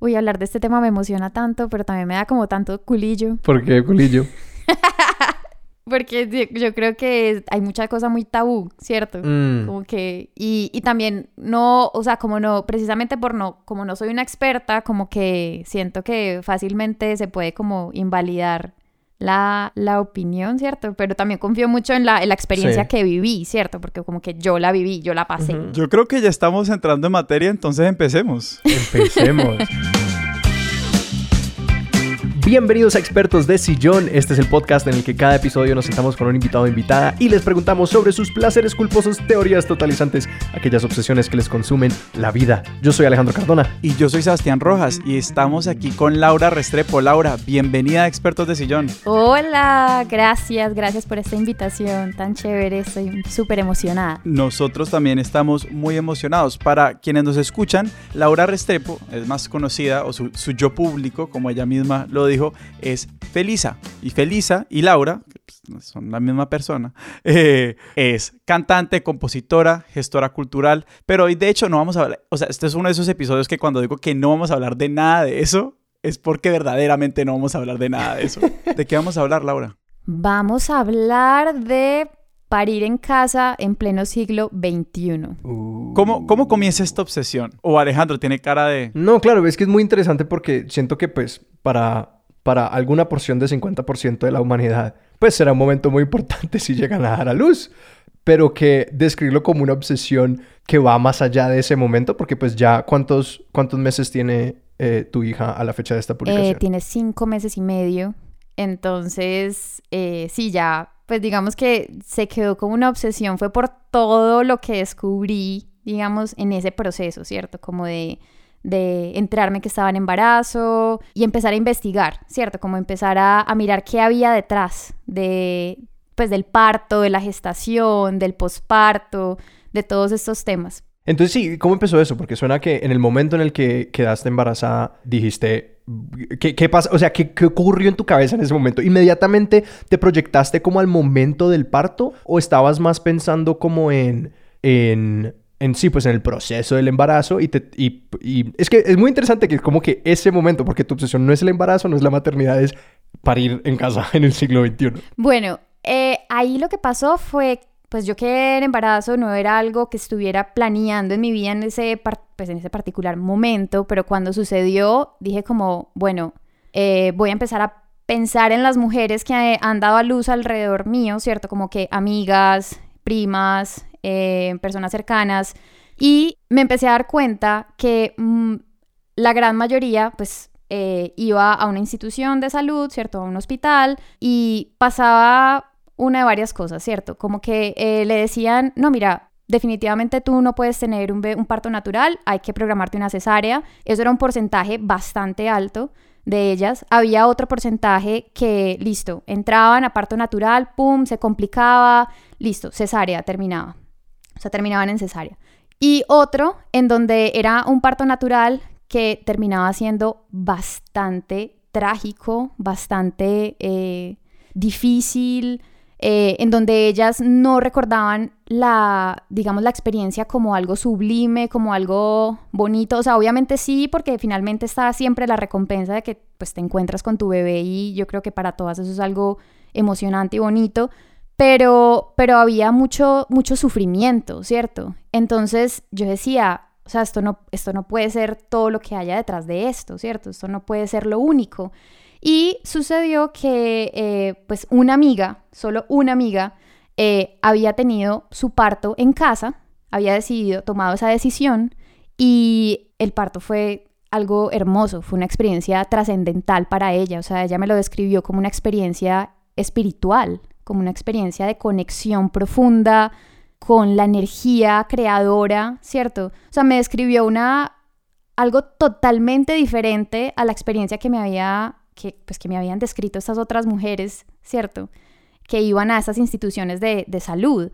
Uy, hablar de este tema me emociona tanto, pero también me da como tanto culillo. ¿Por qué culillo? Porque yo creo que hay mucha cosa muy tabú, ¿cierto? Mm. Como que, y, y también no, o sea, como no, precisamente por no, como no soy una experta, como que siento que fácilmente se puede como invalidar la, la opinión, ¿cierto? Pero también confío mucho en la, en la experiencia Sí. que viví, ¿cierto? Porque como que yo la viví, yo la pasé. Yo creo que ya estamos entrando en materia, entonces empecemos. Empecemos. Bienvenidos a Expertos de Sillón. Este es el podcast en el que cada episodio nos sentamos con un invitado o invitada y les preguntamos sobre sus placeres culposos, teorías totalizantes, aquellas obsesiones que les consumen la vida. Yo soy Alejandro Cardona. Y yo soy Sebastián Rojas y estamos aquí con Laura Restrepo. Laura, bienvenida a Expertos de Sillón. Hola, gracias, gracias por esta invitación tan chévere, estoy súper emocionada. Nosotros también estamos muy emocionados. Para quienes nos escuchan, Laura Restrepo es más conocida, o su, su yo público, como ella misma lo dijo, es Felisa. Y Felisa y Laura, que pues, son la misma persona, eh, es cantante, compositora, gestora cultural. Pero hoy, de hecho, no vamos a hablar. O sea, este es uno de esos episodios que cuando digo que no vamos a hablar de nada de eso, es porque verdaderamente no vamos a hablar de nada de eso. ¿De qué vamos a hablar, Laura? Vamos a hablar de parir en casa en pleno siglo XXI. ¿Cómo, ¿Cómo comienza esta obsesión? O Alejandro tiene cara de... No, claro, es que es muy interesante porque siento que pues para, para alguna porción de 50% de la humanidad, pues será un momento muy importante si llegan a dar a luz. Pero que describirlo como una obsesión que va más allá de ese momento, porque pues ya cuántos, cuántos meses tiene eh, tu hija a la fecha de esta Eh, publicación. tiene cinco meses y medio. Entonces, eh, sí, ya, pues digamos que se quedó como una obsesión. Fue por todo lo que descubrí, digamos, en ese proceso, ¿cierto? Como de, de enterarme que estaba en embarazo y empezar a investigar, ¿cierto? Como empezar a, a mirar qué había detrás de, pues, del parto, de la gestación, del posparto, de todos estos temas. Entonces sí, ¿cómo empezó eso? Porque suena que en el momento en el que quedaste embarazada dijiste, ¿qué, qué pasa? O sea, ¿qué, ¿qué ocurrió en tu cabeza en ese momento? ¿Inmediatamente te proyectaste como al momento del parto o estabas más pensando como en, en, en sí, pues en el proceso del embarazo? Y, te, y, y es que es muy interesante que como que ese momento, porque tu obsesión no es el embarazo, no es la maternidad, es parir en casa en el siglo XXI. Bueno, eh, ahí lo que pasó fue, pues yo que el embarazo no era algo que estuviera planeando en mi vida en ese, pues en ese particular momento, pero cuando sucedió dije como, bueno, eh, voy a empezar a pensar en las mujeres que han dado a luz alrededor mío, ¿cierto? Como que amigas, primas, eh, personas cercanas, y me empecé a dar cuenta que mm, la gran mayoría, pues, eh, iba a una institución de salud, ¿cierto? A un hospital y pasaba una de varias cosas, ¿cierto? Como que eh, le decían, no, mira, definitivamente tú no puedes tener un, un parto natural, hay que programarte una cesárea. Eso era un porcentaje bastante alto de ellas. Había otro porcentaje que, listo, entraban a parto natural, pum, se complicaba, listo, cesárea, terminaba. O sea, terminaban en cesárea. Y otro en donde era un parto natural que terminaba siendo bastante trágico, bastante eh, difícil, eh, en donde ellas no recordaban la, digamos, la experiencia como algo sublime, como algo bonito. O sea, obviamente sí, porque finalmente está siempre la recompensa de que pues te encuentras con tu bebé y yo creo que para todas eso es algo emocionante y bonito. Pero, pero había mucho, mucho sufrimiento, ¿cierto? Entonces yo decía, o sea, esto no, esto no puede ser todo lo que haya detrás de esto, ¿cierto? Esto no puede ser lo único. Y sucedió que, eh, pues, una amiga, solo una amiga, eh, había tenido su parto en casa, había decidido, tomado esa decisión y el parto fue algo hermoso, fue una experiencia trascendental para ella, o sea, ella me lo describió como una experiencia espiritual, como una experiencia de conexión profunda con la energía creadora, ¿cierto? O sea, me describió una algo totalmente diferente a la experiencia que me había que pues que me habían descrito estas otras mujeres, ¿cierto? Que iban a esas instituciones de, de salud.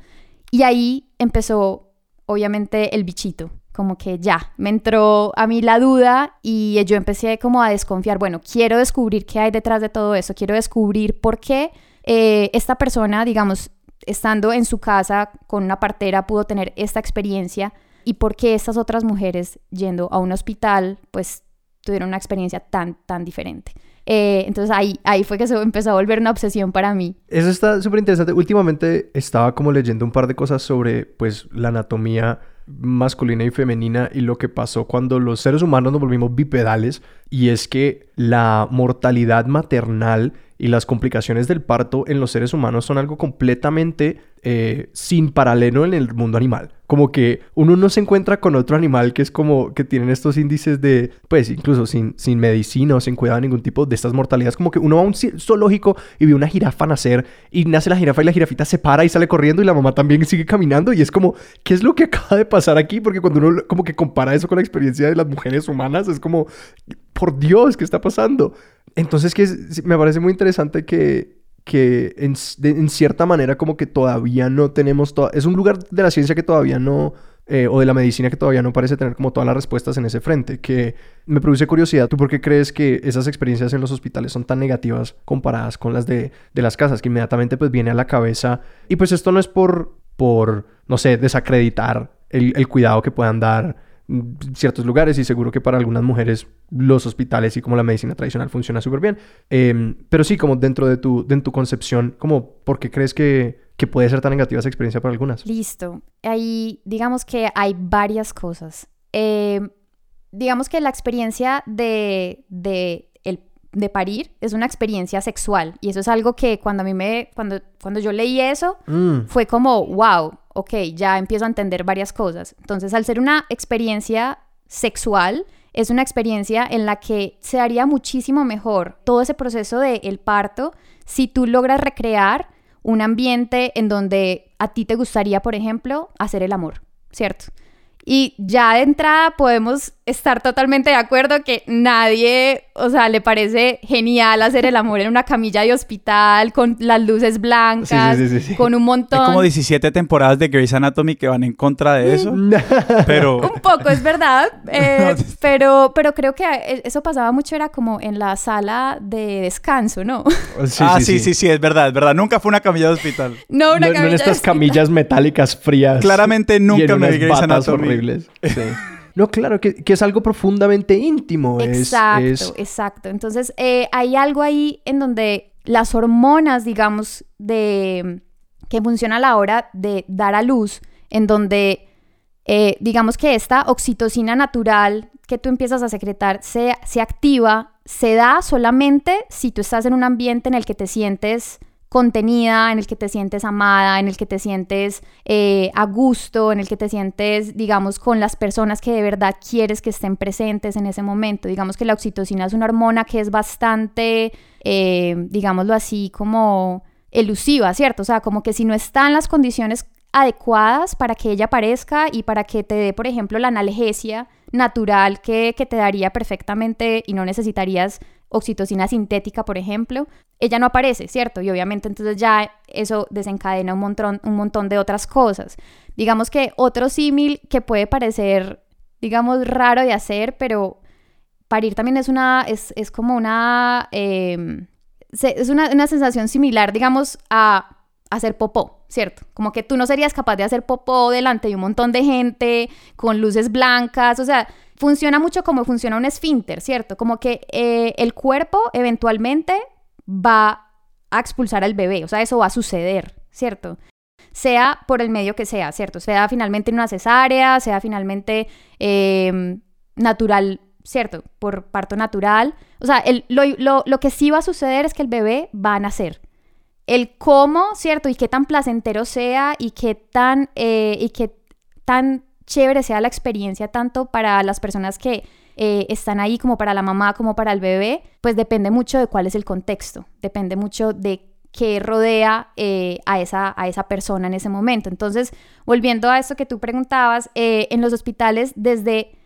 Y ahí empezó, obviamente, el bichito, como que ya, me entró a mí la duda y yo empecé como a desconfiar, bueno, quiero descubrir qué hay detrás de todo eso, quiero descubrir por qué eh, esta persona, digamos, estando en su casa con una partera pudo tener esta experiencia y por qué estas otras mujeres yendo a un hospital, pues tuvieron una experiencia tan, tan diferente. Eh, entonces ahí, ahí fue que se empezó a volver una obsesión para mí. Eso está súper interesante. Últimamente estaba como leyendo un par de cosas sobre pues la anatomía masculina y femenina y lo que pasó cuando los seres humanos nos volvimos bipedales y es que la mortalidad maternal y las complicaciones del parto en los seres humanos son algo completamente eh, sin paralelo en el mundo animal. Como que uno no se encuentra con otro animal que es como que tienen estos índices de, pues incluso sin, sin medicina o sin cuidado de ningún tipo de estas mortalidades. Como que uno va a un zoológico y ve una jirafa nacer y nace la jirafa y la jirafita se para y sale corriendo y la mamá también sigue caminando y es como, ¿qué es lo que acaba de pasar aquí? Porque cuando uno como que compara eso con la experiencia de las mujeres humanas, es como, por Dios, ¿qué está pasando? Entonces, que me parece muy interesante que, que en, cierta manera como que todavía no tenemos... es un lugar de la ciencia que todavía no... Eh, o de la medicina que todavía no parece tener como todas las respuestas en ese frente, que me produce curiosidad. ¿Tú por qué crees que esas experiencias en los hospitales son tan negativas comparadas con las de, de las casas? Que inmediatamente pues viene a la cabeza. Y pues esto no es por, por no sé, desacreditar el, el cuidado que puedan dar ciertos lugares y seguro que para algunas mujeres los hospitales y como la medicina tradicional funciona súper bien. Em, pero sí, como dentro de tu, de tu concepción, como ¿por qué crees que, que puede ser tan negativa esa experiencia para algunas? Listo. Ahí digamos que hay varias cosas. Em, digamos que la experiencia de, de, de parir es una experiencia sexual y eso es algo que cuando a mí me, cuando, cuando yo leí eso, mm. fue como, wow, ok, ya empiezo a entender varias cosas. Entonces, al ser una experiencia sexual, es una experiencia en la que se haría muchísimo mejor todo ese proceso del el parto si tú logras recrear un ambiente en donde a ti te gustaría, por ejemplo, hacer el amor, ¿cierto? Y ya de entrada podemos estar totalmente de acuerdo que nadie, o sea, le parece genial hacer el amor en una camilla de hospital con las luces blancas, con un montón. Hay como 17 temporadas de Grey's Anatomy que van en contra de eso. pero un poco es verdad, eh, pero pero creo que e, eso pasaba mucho era como en la sala de descanso, ¿no? ah, sí, sí, sí, es verdad, es verdad. Nunca fue una camilla de hospital. No, una camilla. No en estas camillas metálicas frías. Claramente nunca me vi Grey's Anatomy. Horribles. Sí. No, claro, que, es algo profundamente íntimo. Exacto, exacto. Entonces, eh, hay algo ahí en donde las hormonas, digamos, de que funciona a la hora de dar a luz, en donde, eh, digamos que esta oxitocina natural que tú empiezas a secretar se, se activa, se da solamente si tú estás en un ambiente en el que te sientes contenida, en el que te sientes amada, en el que te sientes eh, a gusto, en el que te sientes, digamos, con las personas que de verdad quieres que estén presentes en ese momento. Digamos que la oxitocina es una hormona que es bastante, eh, digámoslo así, como elusiva, ¿cierto? O sea, como que si no están las condiciones adecuadas para que ella aparezca y para que te dé, por ejemplo, la analgesia natural que, que te daría perfectamente y no necesitarías oxitocina sintética, por ejemplo, ella no aparece, ¿cierto? Y obviamente entonces ya eso desencadena un montón, un montón de otras cosas. Digamos que otro símil que puede parecer, digamos, raro de hacer, pero parir también es una, es, como una, em, es una, una sensación similar, digamos, a hacer popó, ¿cierto? Como que tú no serías capaz de hacer popó delante de un montón de gente, con luces blancas, o sea, funciona mucho como funciona un esfínter, ¿cierto? Como que eh, el cuerpo eventualmente va a expulsar al bebé, o sea, eso va a suceder, ¿cierto? Sea por el medio que sea, ¿cierto? Sea finalmente en una cesárea, sea finalmente em, natural, ¿cierto? Por parto natural. O sea, lo, que sí va a suceder es que el bebé va a nacer. El cómo, ¿cierto? Y qué tan placentero sea y qué tan, eh, y qué tan chévere sea la experiencia tanto para las personas que eh, están ahí como para la mamá como para el bebé, pues depende mucho de cuál es el contexto, depende mucho de qué rodea eh, a, esa, a esa persona en ese momento. Entonces, volviendo a esto que tú preguntabas, eh, en los hospitales, desde,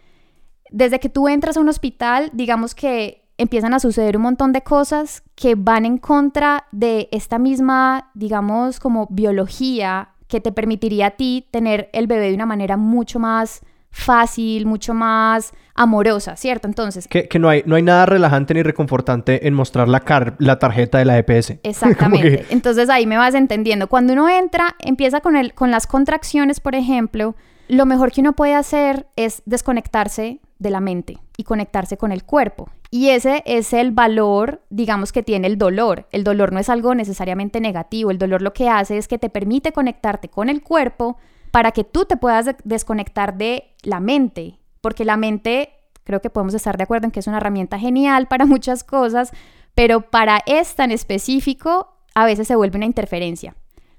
desde que tú entras a un hospital, digamos que empiezan a suceder un montón de cosas que van en contra de esta misma, digamos, como biología que te permitiría a ti tener el bebé de una manera mucho más fácil, mucho más amorosa, ¿cierto? Entonces... Que, no, hay, no hay nada relajante ni reconfortante en mostrar la, la tarjeta de la EPS. Exactamente. Entonces ahí me vas entendiendo. Cuando uno entra, empieza con, el, con las contracciones, por ejemplo, lo mejor que uno puede hacer es desconectarse de la mente y conectarse con el cuerpo. Y ese es el valor, digamos, que tiene el dolor. El dolor no es algo necesariamente negativo. El dolor lo que hace es que te permite conectarte con el cuerpo para que tú te puedas desconectar de la mente. Porque la mente, creo que podemos estar de acuerdo en que es una herramienta genial para muchas cosas, pero para esta en específico a veces se vuelve una interferencia.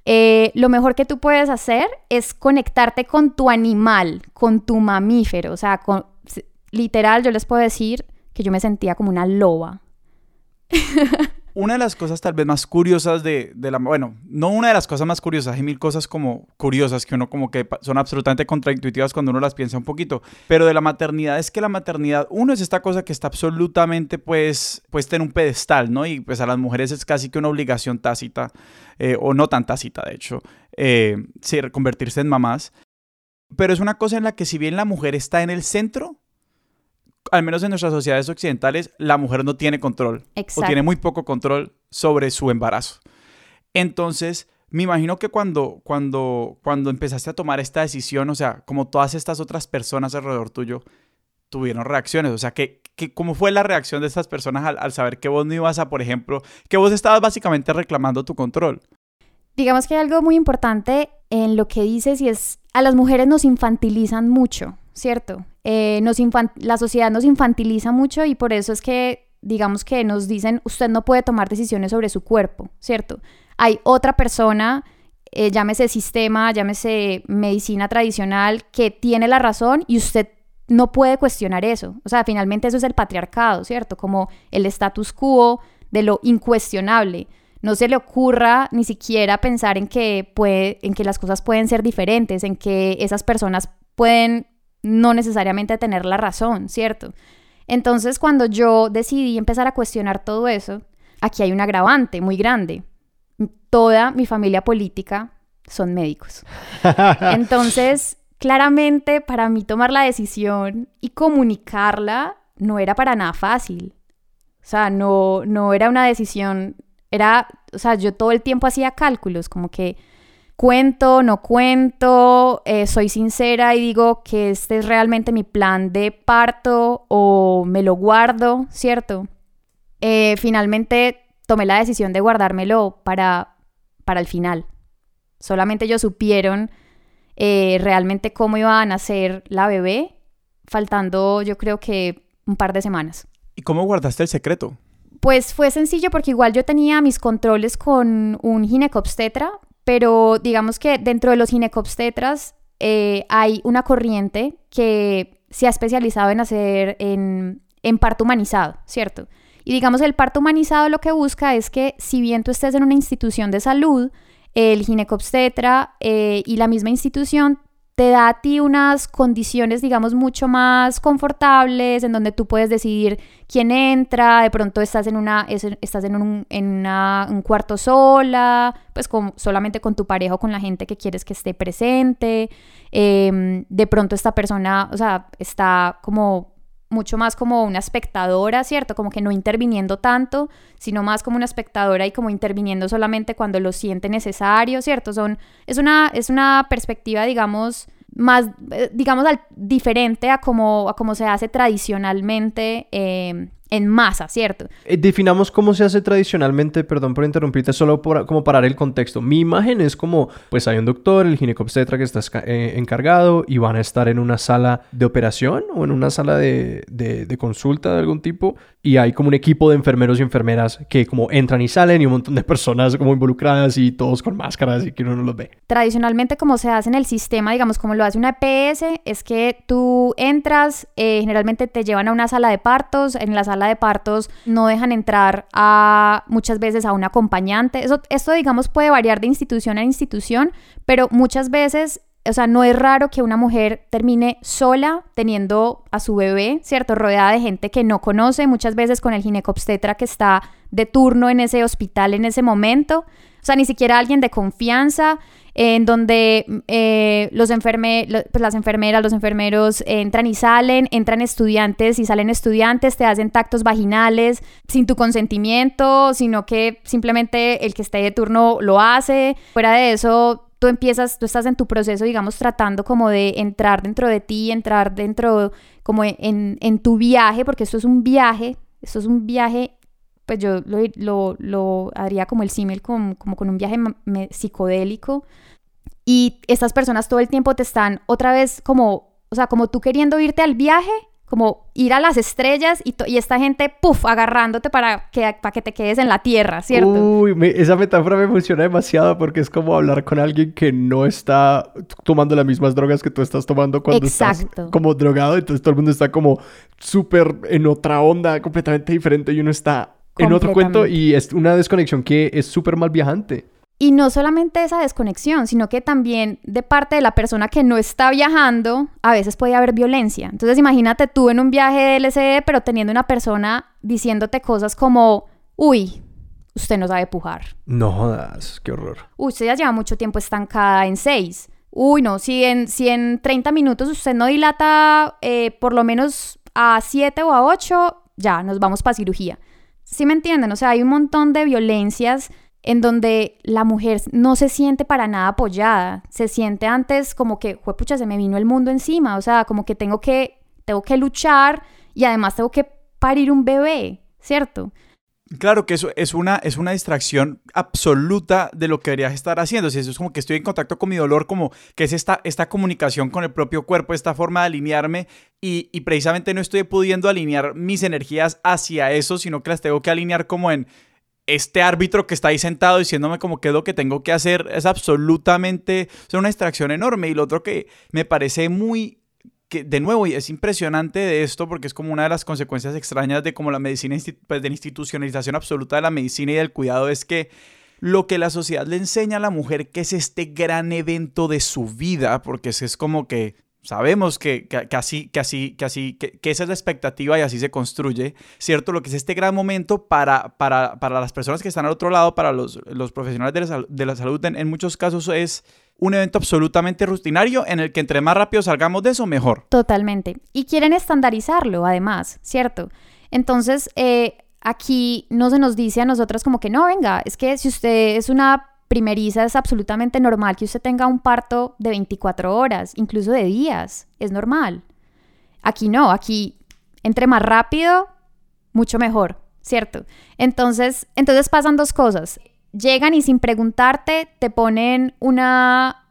Eh, lo mejor que tú puedes hacer es conectarte con tu animal, con tu mamífero. O sea, literal, yo les puedo decir que yo me sentía como una loba. una de las cosas tal vez más curiosas de, la... Bueno, no una de las cosas más curiosas, hay mil cosas como curiosas que uno como que son absolutamente contraintuitivas cuando uno las piensa un poquito, pero de la maternidad es que la maternidad, uno es esta cosa que está absolutamente pues puesta en un pedestal, ¿no? Y pues a las mujeres es casi que una obligación tácita, eh, o no tan tácita de hecho, eh, convertirse en mamás, pero es una cosa en la que si bien la mujer está en el centro, al menos en nuestras sociedades occidentales, la mujer no tiene control o tiene muy poco control sobre su embarazo. Entonces, me imagino que cuando, cuando, cuando empezaste a tomar esta decisión, o sea, como todas estas otras personas alrededor tuyo tuvieron reacciones, o sea, ¿qué, cómo fue la reacción de estas personas al, al saber que vos no ibas a, por ejemplo, que vos estabas básicamente reclamando tu control? Digamos que hay algo muy importante en lo que dices y es, a las mujeres nos infantilizan mucho. ¿Cierto? Eh, nos la sociedad nos infantiliza mucho y por eso es que, digamos que nos dicen, usted no puede tomar decisiones sobre su cuerpo, ¿cierto? Hay otra persona, eh, llámese sistema, llámese medicina tradicional, que tiene la razón y usted no puede cuestionar eso. O sea, finalmente eso es el patriarcado, ¿cierto? Como el status quo de lo incuestionable. No se le ocurra ni siquiera pensar en que, puede, en que las cosas pueden ser diferentes, en que esas personas pueden no necesariamente tener la razón, ¿cierto? Entonces, cuando yo decidí empezar a cuestionar todo eso, aquí hay un agravante muy grande. Toda mi familia política son médicos. Entonces, claramente para mí tomar la decisión y comunicarla no era para nada fácil. O sea, no, no era una decisión, era, o sea, yo todo el tiempo hacía cálculos, como que cuento, no cuento, eh, soy sincera y digo que este es realmente mi plan de parto o me lo guardo, ¿cierto? Eh, finalmente tomé la decisión de guardármelo para, para el final. Solamente ellos supieron eh, realmente cómo iba a nacer la bebé, faltando yo creo que un par de semanas. ¿Y cómo guardaste el secreto? Pues fue sencillo porque igual yo tenía mis controles con un ginecobstetra, pero digamos que dentro de los ginecobstetras eh, hay una corriente que se ha especializado en hacer en, parto humanizado, ¿cierto? Y digamos, el parto humanizado lo que busca es que si bien tú estés en una institución de salud, el ginecobstetra eh, y la misma institución te da a ti unas condiciones, digamos, mucho más confortables, en donde tú puedes decidir quién entra, de pronto estás en, una, estás en, un, en un cuarto sola, pues con, solamente con tu pareja o con la gente que quieres que esté presente, em, de pronto esta persona, o sea, está como mucho más como una espectadora, ¿cierto? Como que no interviniendo tanto, sino más como una espectadora y como interviniendo solamente cuando lo siente necesario, ¿cierto? Son, es, una, es una perspectiva, digamos, más, eh, digamos, al, diferente a como, a como se hace tradicionalmente eh, en masa, ¿cierto? Eh, definamos cómo se hace tradicionalmente, perdón por interrumpirte, solo por, como parar el contexto. Mi imagen es como, pues hay un doctor, el ginecobstetra que está eh, encargado y van a estar en una sala de operación o en una sala de, de, consulta de algún tipo y hay como un equipo de enfermeros y enfermeras que como entran y salen y un montón de personas como involucradas y todos con máscaras y que uno no los ve. Tradicionalmente como se hace en el sistema, digamos como lo hace una EPS, es que tú entras, eh, generalmente te llevan a una sala de partos, en la sala de partos no dejan entrar a muchas veces a un acompañante. Eso, esto, digamos, puede variar de institución a institución, pero muchas veces o sea, no es raro que una mujer termine sola teniendo a su bebé, ¿cierto? Rodeada de gente que no conoce, muchas veces con el ginecobstetra que está de turno en ese hospital en ese momento. O sea, ni siquiera alguien de confianza en donde eh, los pues las enfermeras, los enfermeros entran y salen, entran estudiantes y salen estudiantes, te hacen tactos vaginales sin tu consentimiento, sino que simplemente el que esté de turno lo hace. Fuera de eso, tú empiezas, tú estás en tu proceso, digamos, tratando como de entrar dentro de ti, entrar dentro como en, en tu viaje, porque esto es un viaje, esto es un viaje, pues yo lo, lo, lo haría como el símil, como, como con un viaje psicodélico. Y estas personas todo el tiempo te están otra vez como, o sea, como tú queriendo irte al viaje, como ir a las estrellas y, y esta gente, puff, agarrándote para que, para que te quedes en la tierra, ¿cierto? Uy, esa metáfora me funciona demasiado porque es como hablar con alguien que no está tomando las mismas drogas que tú estás tomando cuando estás como drogado, entonces todo el mundo está como súper en otra onda, completamente diferente y uno está en otro cuento y es una desconexión que es súper mal viajante. Y no solamente esa desconexión, sino que también de parte de la persona que no está viajando, a veces puede haber violencia. Entonces imagínate tú en un viaje de LCD, pero teniendo una persona diciéndote cosas como, uy, usted no sabe pujar. No jodas, qué horror. Uy, usted ya lleva mucho tiempo estancada en seis. Uy, no, si en, si en 30 minutos usted no dilata eh, por lo menos a 7 o a 8, ya, nos vamos para cirugía. ¿Sí me entienden? O sea, hay un montón de violencias en donde la mujer no se siente para nada apoyada, se siente antes como que, pucha, se me vino el mundo encima, o sea, como que tengo que, tengo que luchar y además tengo que parir un bebé, ¿cierto? Claro que eso es una, es una distracción absoluta de lo que deberías estar haciendo. Si eso es como que estoy en contacto con mi dolor, como que es esta, esta comunicación con el propio cuerpo, esta forma de alinearme y, y precisamente no estoy pudiendo alinear mis energías hacia eso, sino que las tengo que alinear como en este árbitro que está ahí sentado diciéndome como qué es lo que tengo que hacer es absolutamente es una distracción enorme. Y lo otro que me parece muy, que de nuevo, y es impresionante de esto porque es como una de las consecuencias extrañas de como la medicina, pues, de la institucionalización absoluta de la medicina y del cuidado es que lo que la sociedad le enseña a la mujer que es este gran evento de su vida, porque es como que Sabemos que, que, así, que, así, que, así que, esa es la expectativa y así se construye, ¿cierto? Lo que es este gran momento para, para, para las personas que están al otro lado, para los, los profesionales de la, de la salud, en, muchos casos es un evento absolutamente rutinario en el que entre más rápido salgamos de eso, mejor. Totalmente. Y quieren estandarizarlo, además, ¿cierto? Entonces, eh, aquí no se nos dice a nosotras como que no, venga, es que si usted es una primeriza es absolutamente normal que usted tenga un parto de 24 horas, incluso de días, es normal. Aquí no, aquí entre más rápido, mucho mejor, ¿cierto? Entonces, entonces pasan dos cosas. Llegan y sin preguntarte te ponen una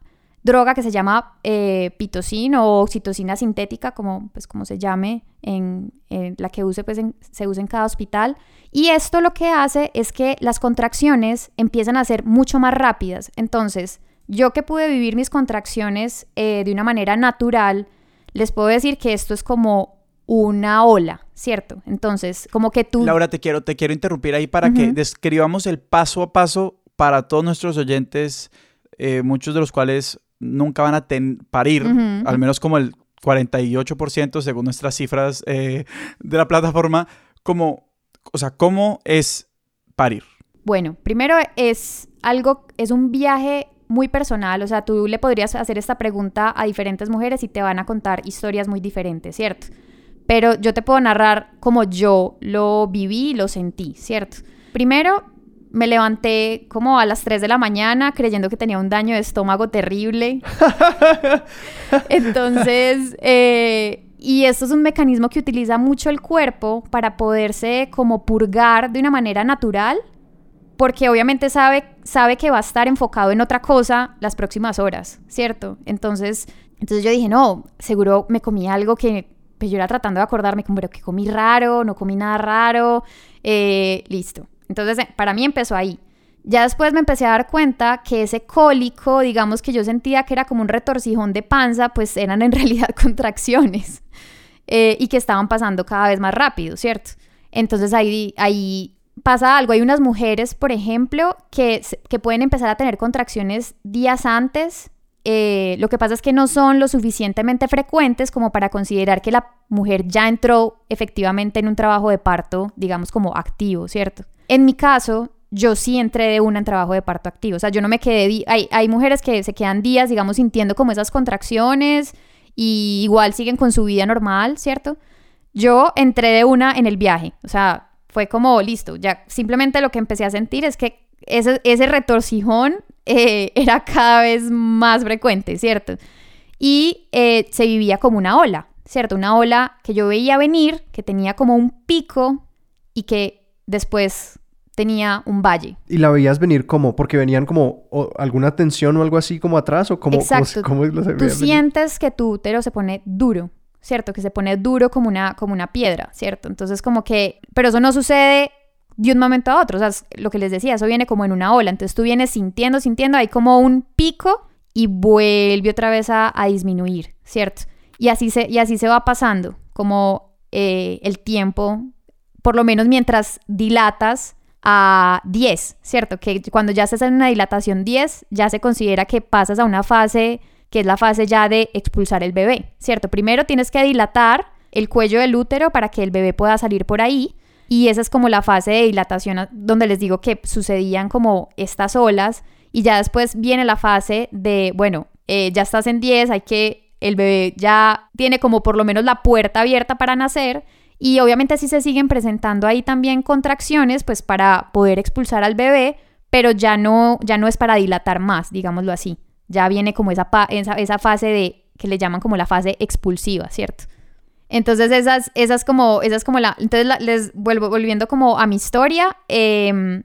droga que se llama eh, pitocina o oxitocina sintética, como, pues, como se llame, en, la que use, pues, se usa en cada hospital. Y esto lo que hace es que las contracciones empiezan a ser mucho más rápidas. Entonces, yo que pude vivir mis contracciones eh, de una manera natural, les puedo decir que esto es como una ola, ¿cierto? Entonces, como que tú... Laura, te quiero, te quiero interrumpir ahí para que describamos el paso a paso para todos nuestros oyentes, eh, muchos de los cuales nunca van a parir, al menos como el 48% según nuestras cifras eh, de la plataforma, como, o sea, ¿cómo es parir? Bueno, primero es algo, es un viaje muy personal, o sea, tú le podrías hacer esta pregunta a diferentes mujeres y te van a contar historias muy diferentes, ¿cierto? Pero yo te puedo narrar como yo lo viví y lo sentí, ¿cierto? Primero, me levanté como a las 3 de la mañana creyendo que tenía un daño de estómago terrible. Entonces, eh, y esto es un mecanismo que utiliza mucho el cuerpo para poderse como purgar de una manera natural, porque obviamente sabe, sabe que va a estar enfocado en otra cosa las próximas horas, ¿cierto? Entonces, entonces yo dije, no, seguro me comí algo que pues yo era tratando de acordarme, como, pero que comí raro, no comí nada raro, eh, listo. Entonces, eh, para mí empezó ahí. Ya después me empecé a dar cuenta que ese cólico, digamos que yo sentía que era como un retorcijón de panza, pues eran en realidad contracciones eh, y que estaban pasando cada vez más rápido, ¿cierto? Entonces ahí, ahí pasa algo. Hay unas mujeres, por ejemplo, que, que pueden empezar a tener contracciones días antes. Eh, lo que pasa es que no son lo suficientemente frecuentes como para considerar que la mujer ya entró efectivamente en un trabajo de parto, digamos como activo, ¿cierto? En mi caso, yo sí entré de una en trabajo de parto activo. O sea, yo no me quedé. Hay, hay mujeres que se quedan días, digamos, sintiendo como esas contracciones y igual siguen con su vida normal, ¿cierto? Yo entré de una en el viaje. O sea, fue como listo. Ya simplemente lo que empecé a sentir es que ese, ese retorcijón eh, era cada vez más frecuente, ¿cierto? Y eh, se vivía como una ola, ¿cierto? Una ola que yo veía venir, que tenía como un pico y que después tenía un valle. ¿Y la veías venir como? Porque venían como o, alguna tensión o algo así como atrás o como... Exacto. ¿cómo, cómo lo Tú sientes que tu útero se pone duro, ¿cierto? Que se pone duro como una, como una piedra, ¿cierto? Entonces como que... Pero eso no sucede de un momento a otro. O sea, lo que les decía, eso viene como en una ola. Entonces tú vienes sintiendo, sintiendo, hay como un pico y vuelve otra vez a, a disminuir, ¿cierto? Y así se, y así se va pasando, como eh, el tiempo, por lo menos mientras dilatas a 10, ¿cierto? Que cuando ya estás en una dilatación 10, ya se considera que pasas a una fase que es la fase ya de expulsar el bebé, ¿cierto? Primero tienes que dilatar el cuello del útero para que el bebé pueda salir por ahí. Y esa es como la fase de dilatación donde les digo que sucedían como estas olas. Y ya después viene la fase de, bueno, eh, ya estás en 10, hay que, el bebé ya tiene como por lo menos la puerta abierta para nacer. Y obviamente así se siguen presentando ahí también contracciones, pues para poder expulsar al bebé, pero ya no, ya no es para dilatar más, digámoslo así. Ya viene como esa, esa, esa fase de, que le llaman como la fase expulsiva, ¿cierto? Entonces esas, esas como, esas como la, entonces les vuelvo volviendo como a mi historia, eh,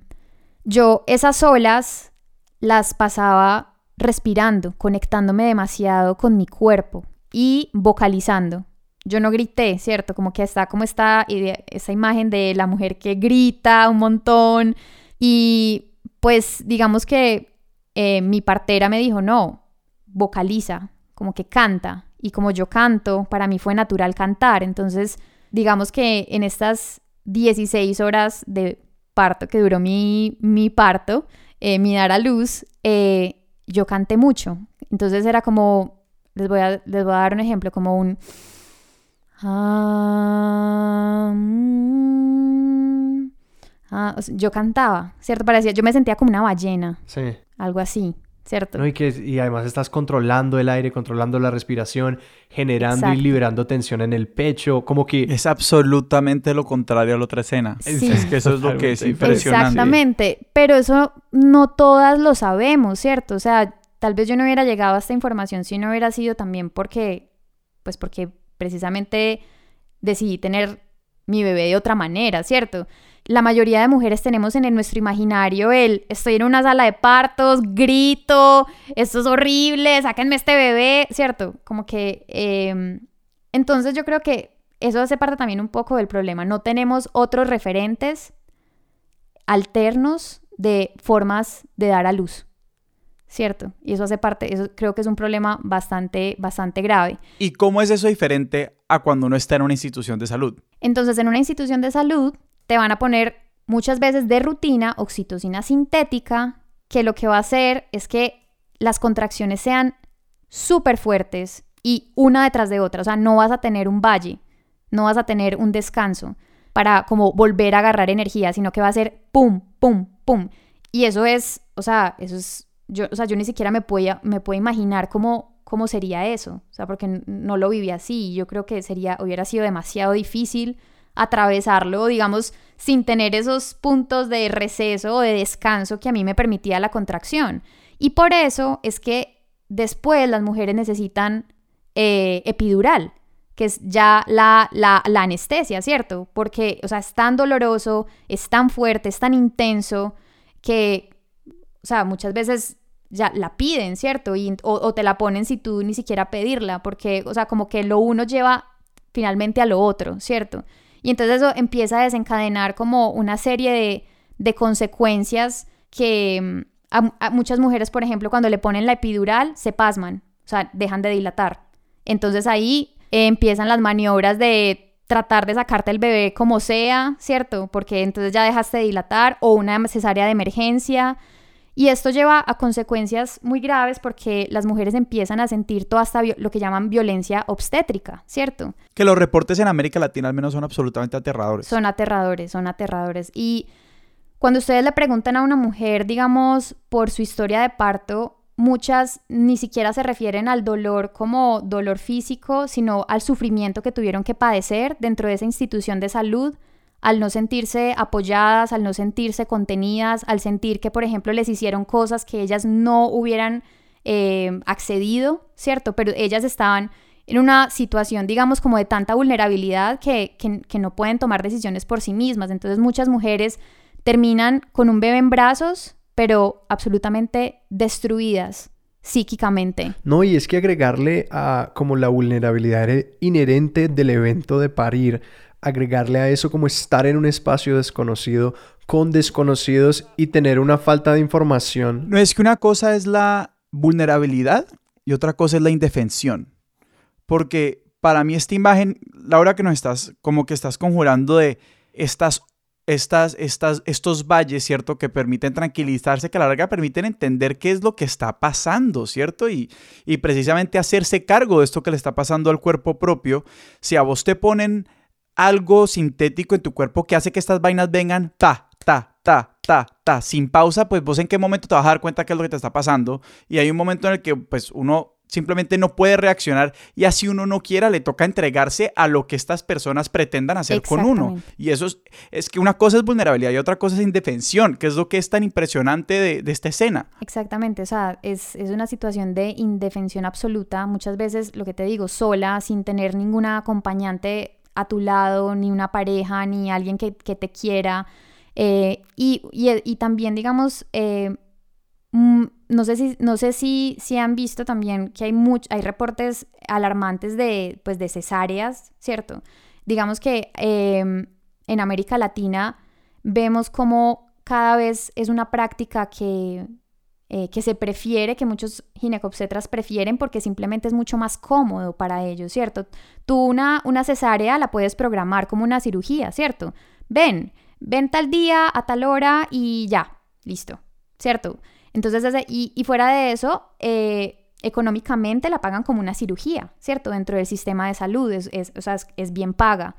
yo esas olas las pasaba respirando, conectándome demasiado con mi cuerpo y vocalizando. Yo no grité, ¿cierto? Como que está como esta, esa imagen de la mujer que grita un montón y pues digamos que eh, mi partera me dijo, no, vocaliza, como que canta. Y como yo canto, para mí fue natural cantar. Entonces, digamos que en estas 16 horas de parto que duró mi, mi parto, eh, mi dar a luz, eh, yo canté mucho. Entonces era como, les voy a, les voy a dar un ejemplo, como un... Ah, mm, ah, yo cantaba, ¿cierto? Parecía, yo me sentía como una ballena. Sí. Algo así. ¿Cierto? No, y, que, y además estás controlando el aire, controlando la respiración, generando Exacto. y liberando tensión en el pecho, como que... Es absolutamente lo contrario a la otra escena. Sí. Es que eso es lo que es impresionante. Exactamente, pero eso no todas lo sabemos, ¿cierto? O sea, tal vez yo no hubiera llegado a esta información si no hubiera sido también porque, pues porque precisamente decidí tener mi bebé de otra manera, ¿cierto? La mayoría de mujeres tenemos en el- nuestro imaginario el estoy en una sala de partos, grito, esto es horrible, sáquenme este bebé, ¿cierto? Como que... eh, entonces yo creo que eso hace parte también un poco del problema. No tenemos otros referentes alternos de formas de dar a luz, ¿cierto? Y eso hace parte, eso creo que es un problema bastante, bastante grave. ¿Y cómo es eso diferente a cuando uno está en una institución de salud? Entonces, en una institución de salud te van a poner muchas veces de rutina oxitocina sintética, que lo que va a hacer es que las contracciones sean súper fuertes y una detrás de otra. O sea, no vas a tener un valle, no vas a tener un descanso para como volver a agarrar energía, sino que va a ser pum, pum, pum. Y eso es, o sea, eso es, yo, o sea, yo ni siquiera me puedo, me puedo imaginar cómo, cómo sería eso. O sea, porque no lo viví así. Yo creo que sería, hubiera sido demasiado difícil atravesarlo, digamos, sin tener esos puntos de receso o de descanso que a mí me permitía la contracción. Y por eso es que después las mujeres necesitan eh, epidural, que es ya la, la, la anestesia, ¿cierto? Porque, o sea, es tan doloroso, es tan fuerte, es tan intenso que, o sea, muchas veces ya la piden, ¿cierto? Y, o, o te la ponen si tú ni siquiera pedirla, porque, o sea, como que lo uno lleva finalmente a lo otro, ¿cierto? Y entonces eso empieza a desencadenar como una serie de, de consecuencias que mm, a, muchas mujeres, por ejemplo, cuando le ponen la epidural, se pasman, o sea, dejan de dilatar. Entonces ahí empiezan las maniobras de tratar de sacarte el bebé como sea, ¿cierto? Porque entonces ya dejaste de dilatar o una cesárea de emergencia. Y esto lleva a consecuencias muy graves porque las mujeres empiezan a sentir toda esta lo que llaman violencia obstétrica, ¿cierto? Que los reportes en América Latina al menos son absolutamente aterradores. Son aterradores, son aterradores. Y cuando ustedes le preguntan a una mujer, digamos, por su historia de parto, muchas ni siquiera se refieren al dolor como dolor físico, sino al sufrimiento que tuvieron que padecer dentro de esa institución de salud al no sentirse apoyadas, al no sentirse contenidas, al sentir que, por ejemplo, les hicieron cosas que ellas no hubieran eh, accedido, ¿cierto? Pero ellas estaban en una situación, digamos, como de tanta vulnerabilidad que, que, no pueden tomar decisiones por sí mismas. Entonces muchas mujeres terminan con un bebé en brazos, pero absolutamente destruidas psíquicamente. No, y es que agregarle a como la vulnerabilidad inherente del evento de parir, agregarle a eso como estar en un espacio desconocido con desconocidos y tener una falta de información. No es que una cosa es la vulnerabilidad y otra cosa es la indefensión. Porque para mí esta imagen, Laura, que nos estás, como que estás conjurando de estas, estas, estas, estos valles, ¿cierto? Que permiten tranquilizarse, que a la larga permiten entender qué es lo que está pasando, ¿cierto? Y, y precisamente hacerse cargo de esto que le está pasando al cuerpo propio. Si a vos te ponen algo sintético en tu cuerpo que hace que estas vainas vengan, ta, ta, ta, ta, ta, sin pausa, pues vos en qué momento te vas a dar cuenta qué es lo que te está pasando. Y hay un momento en el que pues uno simplemente no puede reaccionar y así uno no quiera, le toca entregarse a lo que estas personas pretendan hacer con uno. Y eso es, es, que una cosa es vulnerabilidad y otra cosa es indefensión, que es lo que es tan impresionante de, esta escena. Exactamente, o sea, es, es, una situación de indefensión absoluta, muchas veces, lo que te digo, sola, sin tener ninguna acompañante a tu lado, ni una pareja, ni alguien que, te quiera. Eh, y, y, también, digamos, eh, mm, no sé si, no sé si, si han visto también que hay, hay reportes alarmantes de, pues, de cesáreas, ¿cierto? Digamos que em, en América Latina vemos como cada vez es una práctica que, eh, que se prefiere, que muchos ginecobstetras prefieren porque simplemente es mucho más cómodo para ellos, ¿cierto? Tú una, una cesárea la puedes programar como una cirugía, ¿cierto? Ven, ven tal día, a tal hora y ya, listo, ¿cierto? Entonces, y, fuera de eso, eh, económicamente la pagan como una cirugía, ¿cierto? Dentro del sistema de salud, es, o sea, es, bien paga.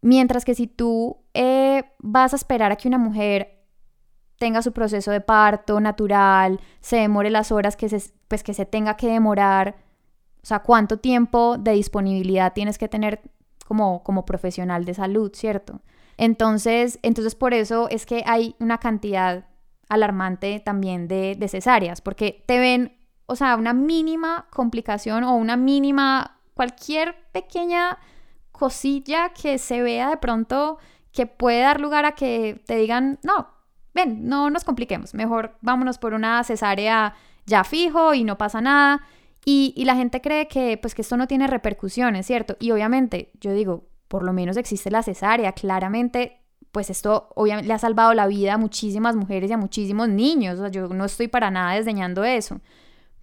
Mientras que si tú eh, vas a esperar a que una mujer tenga su proceso de parto natural, se demore las horas que se, pues, que se tenga que demorar, o sea, cuánto tiempo de disponibilidad tienes que tener como, como profesional de salud, ¿cierto? Entonces, entonces, por eso es que hay una cantidad alarmante también de, de cesáreas, porque te ven, o sea, una mínima complicación o una mínima, cualquier pequeña cosilla que se vea de pronto que puede dar lugar a que te digan, no, ven, no nos compliquemos, mejor vámonos por una cesárea ya fijo y no pasa nada. Y, la gente cree que, pues, que esto no tiene repercusiones, ¿cierto? Y obviamente, yo digo, por lo menos existe la cesárea, claramente pues esto le ha salvado la vida a muchísimas mujeres y a muchísimos niños. yo no estoy para nada desdeñando eso.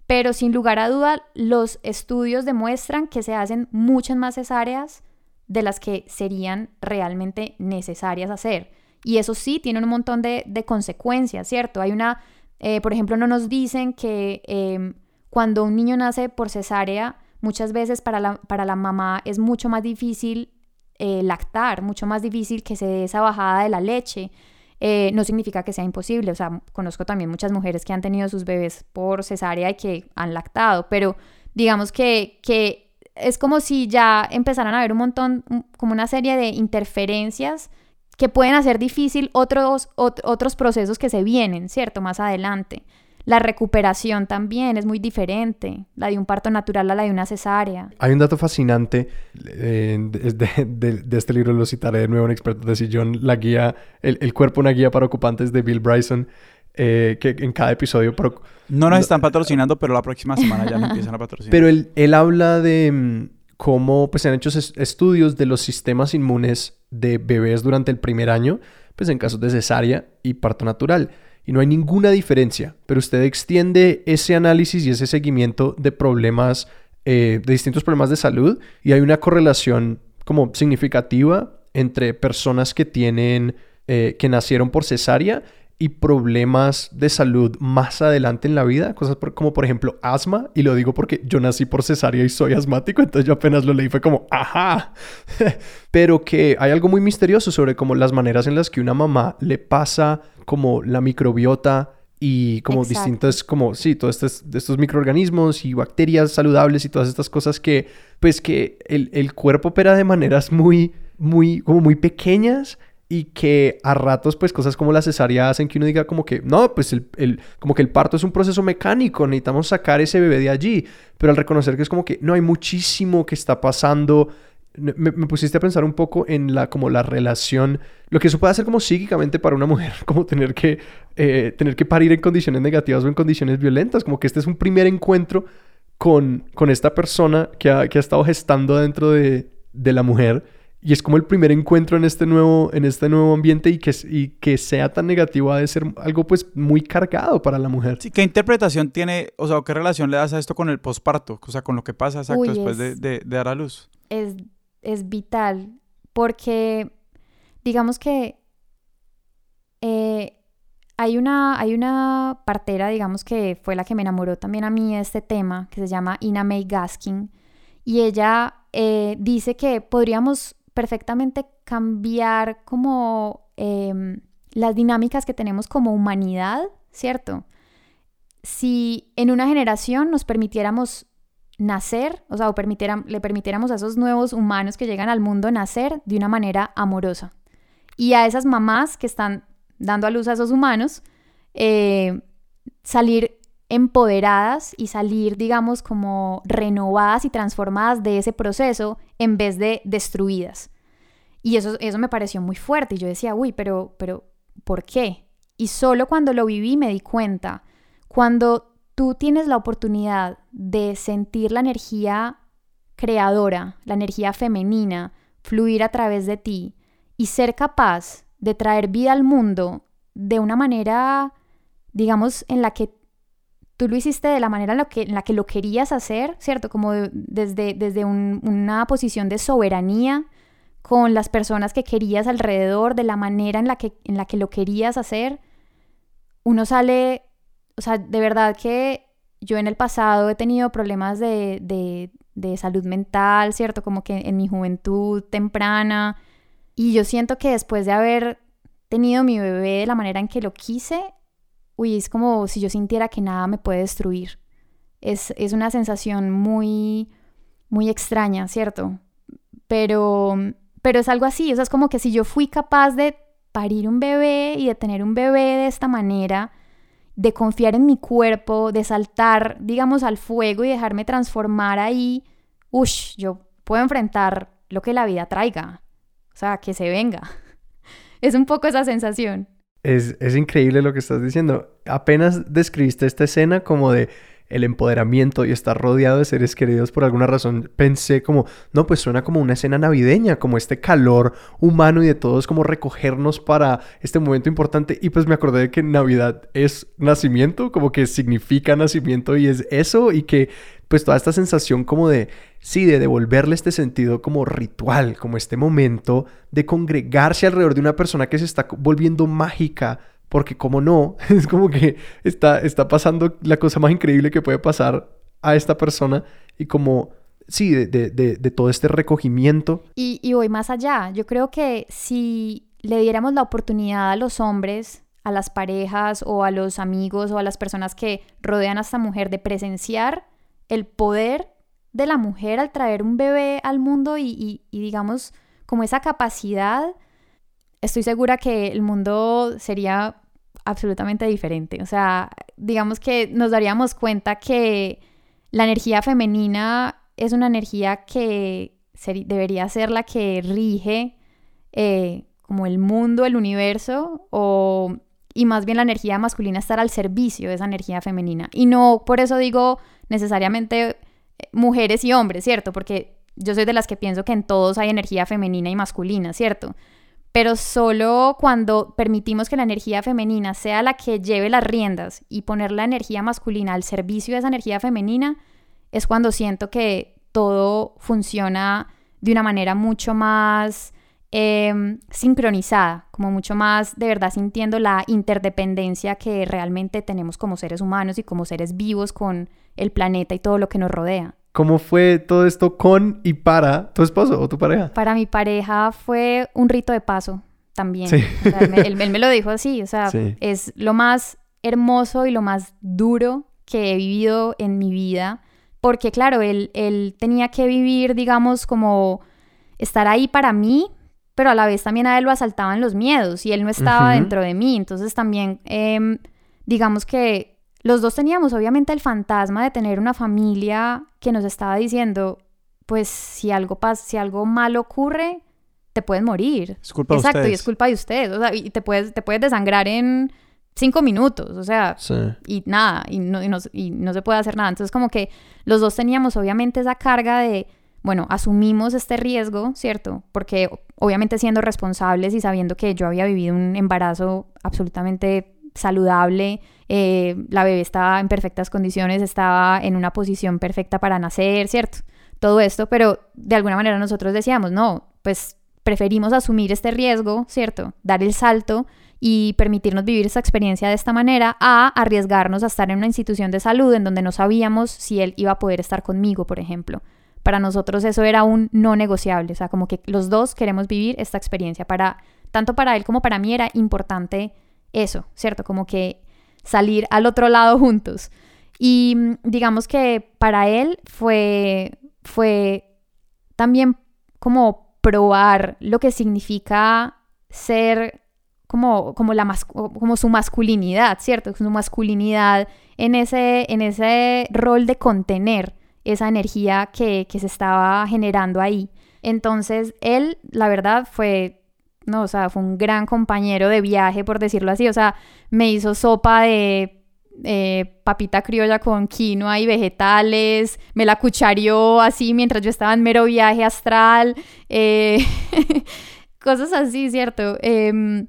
Pero sin lugar a duda, los estudios demuestran que se hacen muchas más cesáreas de las que serían realmente necesarias hacer. Y eso sí tiene un montón de, consecuencias, ¿cierto? Hay una, eh, por ejemplo, no nos dicen que em, cuando un niño nace por cesárea, muchas veces para la, para la mamá es mucho más difícil eh, lactar, mucho más difícil que se dé esa bajada de la leche. Eh, no significa que sea imposible, o sea, conozco también muchas mujeres que han tenido sus bebés por cesárea y que han lactado, pero digamos que, que es como si ya empezaran a haber un montón, como una serie de interferencias que pueden hacer difícil otros, otros procesos que se vienen, ¿cierto? Más adelante. La recuperación también es muy diferente, la de un parto natural a la de una cesárea. Hay un dato fascinante eh, de, este libro, lo citaré de nuevo en Expertos de Sillón, la guía, el, cuerpo, una guía para ocupantes de Bill Bryson. Eh, que en cada episodio... no nos están patrocinando, pero la próxima semana ya me empiezan a patrocinar. Pero él, él habla de mm, cómo pues, se han hecho estudios de los sistemas inmunes de bebés durante el primer año, pues en casos de cesárea y parto natural. Y no hay ninguna diferencia, pero usted extiende ese análisis y ese seguimiento de problemas, eh, de distintos problemas de salud y hay una correlación como significativa entre personas que tienen, eh, que nacieron por cesárea y problemas de salud más adelante en la vida, cosas como por ejemplo asma, y lo digo porque yo nací por cesárea y soy asmático, entonces yo apenas lo leí fue como, ajá, pero que hay algo muy misterioso sobre como las maneras en las que una mamá le pasa como la microbiota y como distintos, como, sí, todos estos, estos, microorganismos y bacterias saludables y todas estas cosas que, pues que el, el cuerpo opera de maneras muy, muy, como muy pequeñas y que a ratos pues cosas como la cesárea hacen que uno diga como que no, pues el, el, como que el parto es un proceso mecánico, necesitamos sacar ese bebé de allí, pero al reconocer que es como que no hay muchísimo que está pasando, me, pusiste a pensar un poco en la como la relación, lo que eso puede hacer como psíquicamente para una mujer, como tener que, eh, tener que parir en condiciones negativas o en condiciones violentas, como que este es un primer encuentro con, con esta persona que ha, que ha estado gestando dentro de, de la mujer y es como el primer encuentro en este nuevo, en este nuevo ambiente y que, y que sea tan negativo ha de ser algo pues muy cargado para la mujer. Sí, ¿qué interpretación tiene, o sea, qué relación le das a esto con el posparto? O sea, con lo que pasa exacto después de, de, dar a luz. Es, es vital porque digamos que eh, hay, una, hay una partera, digamos que fue la que me enamoró también a mí de este tema, que se llama Ina May Gaskin, y ella eh, dice que podríamos perfectamente cambiar como em, las dinámicas que tenemos como humanidad, ¿cierto? Si en una generación nos permitiéramos nacer, o sea, o le permitiéramos a esos nuevos humanos que llegan al mundo nacer de una manera amorosa. Y a esas mamás que están dando a luz a esos humanos, eh, salir empoderadas y salir, digamos, como renovadas y transformadas de ese proceso en vez de destruidas. Y eso, eso me pareció muy fuerte y yo decía, uy, pero, pero, ¿por qué? Y solo cuando lo viví me di cuenta, cuando tú tienes la oportunidad de sentir la energía creadora, la energía femenina, fluir a través de ti y ser capaz de traer vida al mundo de una manera, digamos, en la que tú lo hiciste de la manera en la que, lo querías hacer, ¿cierto? Como desde, desde una posición de soberanía con las personas que querías alrededor, de la manera en la que, en la que lo querías hacer, uno sale, o sea, de verdad que yo en el pasado he tenido problemas de, de, de salud mental, ¿cierto? Como que en mi juventud temprana, y yo siento que después de haber tenido mi bebé de la manera en que lo quise, uy, es como si yo sintiera que nada me puede destruir. Es, una sensación muy, muy extraña, ¿cierto? Pero, pero es algo así, o sea, es como que si yo fui capaz de parir un bebé y de tener un bebé de esta manera, de confiar en mi cuerpo, de saltar, digamos, al fuego y dejarme transformar ahí, uff, yo puedo enfrentar lo que la vida traiga. O sea, que se venga. Es un poco esa sensación. Es, es increíble lo que estás diciendo. Apenas describiste esta escena como de el empoderamiento y estar rodeado de seres queridos por alguna razón, pensé como, no, pues suena como una escena navideña, como este calor humano y de todos como recogernos para este momento importante. Y pues me acordé de que Navidad es nacimiento, como que significa nacimiento y es eso y que pues toda esta sensación como de, sí, de devolverle este sentido como ritual, como este momento de congregarse alrededor de una persona que se está volviendo mágica porque como no, es como que está, está pasando la cosa más increíble que puede pasar a esta persona y como, sí, de, de, de, todo este recogimiento. Y, y voy más allá. Yo creo que si le diéramos la oportunidad a los hombres, a las parejas o a los amigos o a las personas que rodean a esta mujer de presenciar el poder de la mujer al traer un bebé al mundo y, y digamos, como esa capacidad estoy segura que el mundo sería absolutamente diferente. O sea, digamos que nos daríamos cuenta que la energía femenina es una energía que debería ser la que rige eh, como el mundo, el universo, o, y más bien la energía masculina estar al servicio de esa energía femenina. Y no por eso digo necesariamente eh, mujeres y hombres, ¿cierto? Porque yo soy de las que pienso que en todos hay energía femenina y masculina, ¿cierto? Pero solo cuando permitimos que la energía femenina sea la que lleve las riendas y poner la energía masculina al servicio de esa energía femenina, es cuando siento que todo funciona de una manera mucho más em, sincronizada, como mucho más de verdad sintiendo la interdependencia que realmente tenemos como seres humanos y como seres vivos con el planeta y todo lo que nos rodea. ¿Cómo fue todo esto con y para tu esposo o tu pareja? Para mi pareja fue un rito de paso también. Sí. él, me lo dijo así, o sea, es lo más hermoso y lo más duro que he vivido en mi vida, porque claro, él, él tenía que vivir, digamos, como estar ahí para mí, pero a la vez también a él lo asaltaban los miedos y él no estaba dentro de mí. Entonces también, em, digamos que los dos teníamos obviamente el fantasma de tener una familia que nos estaba diciendo, pues si algo pasa, si algo malo ocurre, te puedes morir. Es culpa de Exacto, y ustedes. es culpa de ustedes. O sea, y te puedes, te puedes desangrar en cinco minutos. O sea, Sí. y nada, y no, y no, y no se puede hacer nada. Entonces, como que los dos teníamos obviamente esa carga de, bueno, asumimos este riesgo, ¿cierto? Porque obviamente siendo responsables y sabiendo que yo había vivido un embarazo absolutamente saludable, eh, la bebé estaba en perfectas condiciones, estaba en una posición perfecta para nacer, ¿cierto? Todo esto, pero de alguna manera nosotros decíamos, no, pues preferimos asumir este riesgo, ¿cierto? Dar el salto y permitirnos vivir esa experiencia de esta manera a arriesgarnos a estar en una institución de salud en donde no sabíamos si él iba a poder estar conmigo, por ejemplo. Para nosotros eso era un no negociable, o sea, como que los dos queremos vivir esta experiencia. Para, tanto para él como para mí era importante eso, ¿cierto? Como que salir al otro lado juntos. Y mm, digamos que para él fue, fue también como probar lo que significa ser como, como, la mas- como su masculinidad, ¿cierto? Su masculinidad en ese, en ese rol de contener esa energía que, que se estaba generando ahí. Entonces, él, la verdad, fue, no, o sea, fue un gran compañero de viaje, por decirlo así. O sea, me hizo sopa de eh, papita criolla con quinoa y vegetales, me la cuchareó así mientras yo estaba en mero viaje astral, eh, cosas así, ¿cierto? Em,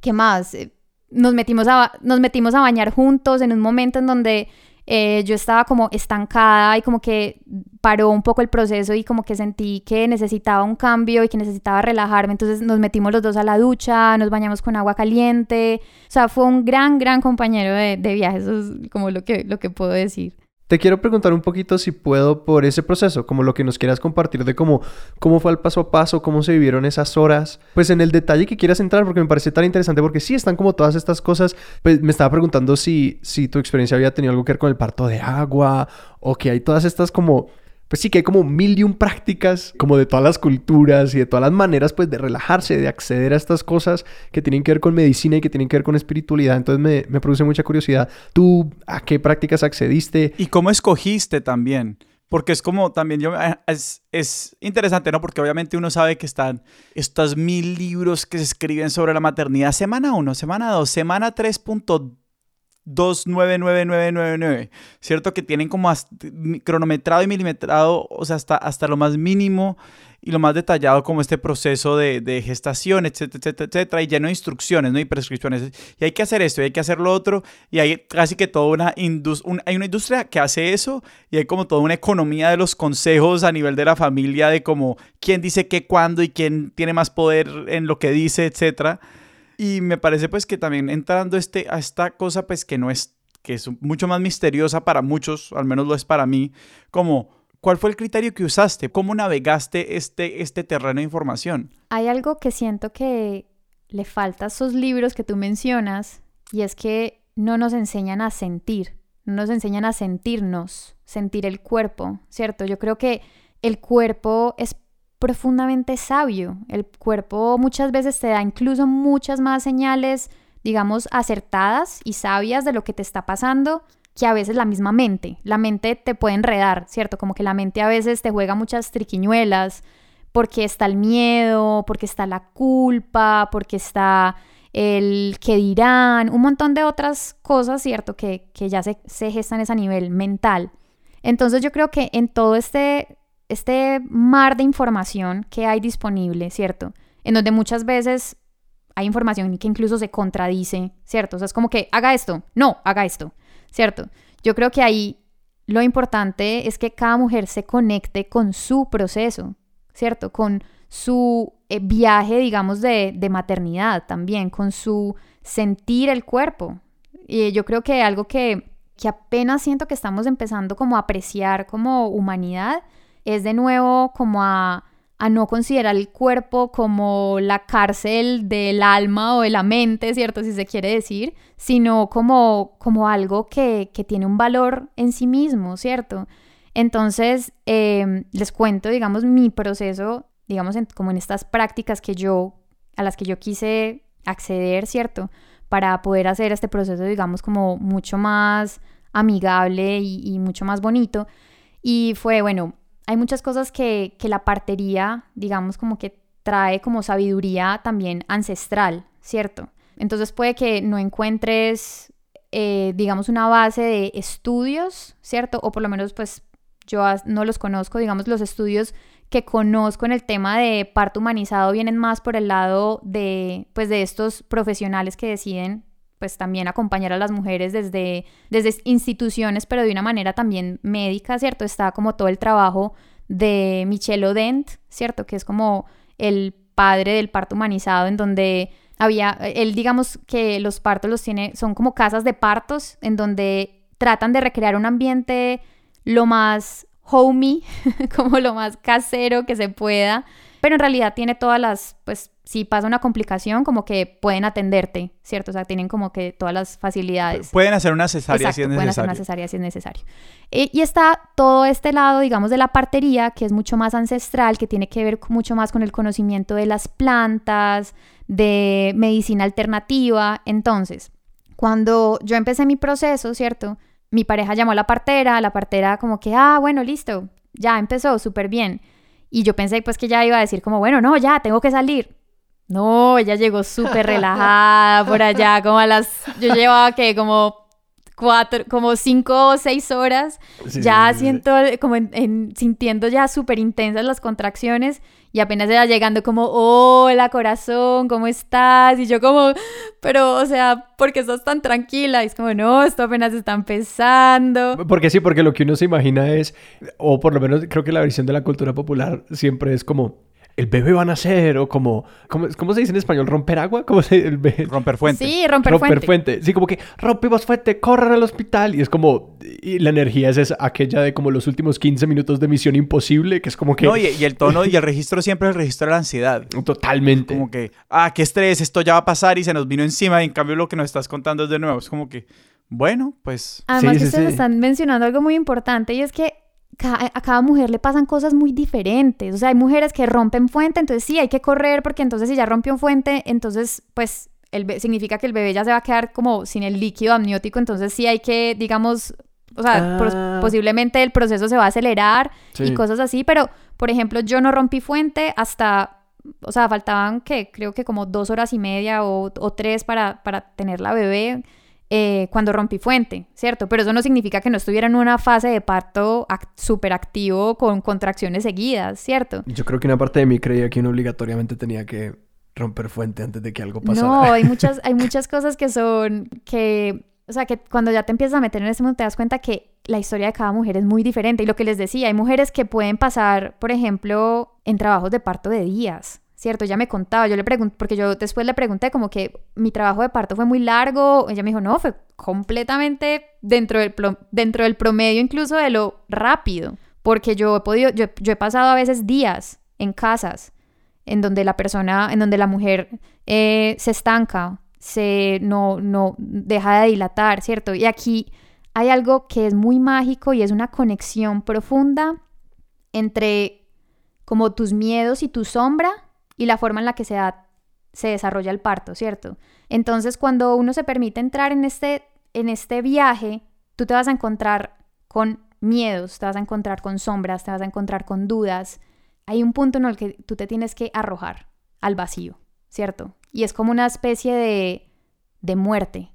¿Qué más? Eh, Nos metimos, a, nos metimos a bañar juntos en un momento en donde eh, yo estaba como estancada y como que paró un poco el proceso y como que sentí que necesitaba un cambio y que necesitaba relajarme. Entonces nos metimos los dos a la ducha, nos bañamos con agua caliente. O sea, fue un gran, gran compañero de, de viaje. Eso es como lo que, lo que puedo decir. Te quiero preguntar un poquito si puedo por ese proceso, como lo que nos quieras compartir de cómo, cómo fue el paso a paso, cómo se vivieron esas horas, pues en el detalle que quieras entrar, porque me parece tan interesante, porque sí están como todas estas cosas, pues me estaba preguntando si, si tu experiencia había tenido algo que ver con el parto de agua, o que hay todas estas como, pues sí que hay como mil y un prácticas, como de todas las culturas y de todas las maneras, pues de relajarse, de acceder a estas cosas que tienen que ver con medicina y que tienen que ver con espiritualidad, entonces me, me produce mucha curiosidad. ¿Tú a qué prácticas accediste? ¿Y cómo escogiste también? Porque es como también yo eh, es, es interesante, ¿no? Porque obviamente uno sabe que están estos mil libros que se escriben sobre la maternidad. Semana 1, semana 2, semana 3.299999, ¿cierto? Que tienen como cronometrado y milimetrado, o sea, hasta, hasta lo más mínimo y lo más detallado como este proceso de, gestación, etcétera, etcétera, etcétera, y lleno de instrucciones, ¿no? Y prescripciones. Y hay que hacer esto, y hay que hacer lo otro, y hay casi que toda una industria, hay una industria que hace eso, y hay como toda una economía de los consejos a nivel de la familia, de como quién dice qué, cuándo, y quién tiene más poder en lo que dice, etcétera. Y me parece pues que también entrando este, a esta cosa pues que no es, que es mucho más misteriosa para muchos, al menos lo es para mí, como ¿cuál fue el criterio que usaste? ¿Cómo navegaste este, este terreno de información? Hay algo que siento que le falta a esos libros que tú mencionas y es que no nos enseñan a sentir, no nos enseñan a sentirnos, sentir el cuerpo, ¿cierto? Yo creo que el cuerpo es profundamente sabio. El cuerpo muchas veces te da incluso muchas más señales, digamos, acertadas y sabias de lo que te está pasando que a veces la misma mente. La mente te puede enredar, ¿cierto? Como que la mente a veces te juega muchas triquiñuelas porque está el miedo, porque está la culpa, porque está el que dirán, un montón de otras cosas, ¿cierto? Que, que ya se, se gestan a ese nivel mental. Entonces yo creo que en todo este, este mar de información que hay disponible, ¿cierto? En donde muchas veces hay información que incluso se contradice, ¿cierto? O sea, es como que haga esto, no, haga esto, ¿cierto? Yo creo que ahí lo importante es que cada mujer se conecte con su proceso, ¿cierto? Con su eh, viaje, digamos, de, de maternidad también, con su sentir el cuerpo. Y yo creo que algo que, que apenas siento que estamos empezando como a apreciar como humanidad es de nuevo como a, a no considerar el cuerpo como la cárcel del alma o de la mente, ¿cierto? Si se quiere decir, sino como, como algo que, que tiene un valor en sí mismo, ¿cierto? Entonces, eh, les cuento, digamos, mi proceso digamos, como en estas prácticas que yo, a las que yo quise acceder, ¿cierto? Para poder hacer este proceso, digamos, como mucho más amigable y, mucho más bonito. Y fue, bueno, hay muchas cosas que, que la partería, digamos, como que trae como sabiduría también ancestral, ¿cierto? Entonces puede que no encuentres, eh, digamos, una base de estudios, ¿cierto? O por lo menos, pues yo no los conozco, digamos, los estudios que conozco en el tema de parto humanizado vienen más por el lado de, pues, de estos profesionales que deciden pues también acompañar a las mujeres desde, desde instituciones, pero de una manera también médica, ¿cierto? Está como todo el trabajo de Michel Odent, ¿cierto? Que es como el padre del parto humanizado, en donde había, él digamos que los partos los tiene, son como casas de partos, en donde tratan de recrear un ambiente lo más homey, como lo más casero que se pueda, pero en realidad tiene todas las, pues si pasa una complicación, como que pueden atenderte, ¿cierto? O sea, tienen como que todas las facilidades. Pueden hacer una cesárea si es necesario. Pueden hacer una cesárea si es necesario. Eh, y está todo este lado, digamos, de la partería, que es mucho más ancestral, que tiene que ver mucho más con el conocimiento de las plantas, de medicina alternativa. Entonces, cuando yo empecé mi proceso, ¿cierto? Mi pareja llamó a la partera, la partera como que, ah, bueno, listo, ya empezó, súper bien. Y yo pensé pues que ya iba a decir como, bueno, no, ya, tengo que salir. No, ella llegó súper relajada por allá, como a las, yo llevaba que como cuatro, como cinco o seis horas, ya siento como en, sintiendo ya súper intensas las contracciones y apenas era llegando como, hola corazón, ¿cómo estás? Y yo como, pero, o sea, ¿por qué estás tan tranquila? Y es como, no, esto apenas está empezando. Porque sí, porque lo que uno se imagina es, o por lo menos creo que la versión de la cultura popular siempre es como, el bebé va a nacer o como, ¿cómo, se dice en español? ¿Romper agua? ¿Cómo se el Romper fuente. Sí, romper, romper fuente. Sí, como que rompimos fuente, corran al hospital. Y es como, y la energía es esa, aquella de como los últimos 15 minutos de misión imposible, que es como que... No, y, el tono y el registro siempre es el registro de la ansiedad. Totalmente. Como que, ah, qué estrés, esto ya va a pasar y se nos vino encima. Y en cambio lo que nos estás contando es de nuevo. Es como que, bueno, pues... Además que ustedes están mencionando algo muy importante y es que a cada mujer le pasan cosas muy diferentes. O sea, hay mujeres que rompen fuente, entonces sí, hay que correr porque entonces si ya rompió fuente, entonces pues el significa que el bebé ya se va a quedar como sin el líquido amniótico, entonces sí hay que, digamos, o sea, ah. posiblemente el proceso se va a acelerar y cosas así, pero por ejemplo yo no rompí fuente hasta... O sea, faltaban que creo que como dos horas y media o, o tres para, para tener la bebé. Eh, cuando rompí fuente, ¿cierto? Pero eso no significa que no estuviera en una fase de parto súper activo con contracciones seguidas, ¿cierto? Yo creo que una parte de mí creía que uno obligatoriamente tenía que romper fuente antes de que algo pasara. No, hay muchas, hay muchas cosas que son que, o sea, que cuando ya te empiezas a meter en ese mundo te das cuenta que la historia de cada mujer es muy diferente. Y lo que les decía, hay mujeres que pueden pasar, por ejemplo, en trabajos de parto de días, ¿cierto? Ella me contaba, yo le pregunté, porque yo después le pregunté como que mi trabajo de parto fue muy largo, ella me dijo, no, fue completamente dentro del, dentro del promedio incluso de lo rápido, porque yo he podido, yo, he pasado a veces días en casas en donde la persona, en donde la mujer eh, se estanca, se no, no deja de dilatar, ¿cierto? Y aquí hay algo que es muy mágico y es una conexión profunda entre como tus miedos y tu sombra y la forma en la que se, se desarrolla el parto, ¿cierto? Entonces, cuando uno se permite entrar en este, en este viaje, tú te vas a encontrar con miedos, te vas a encontrar con sombras, te vas a encontrar con dudas. Hay un punto en el que tú te tienes que arrojar al vacío, ¿cierto? Y es como una especie de, de muerte.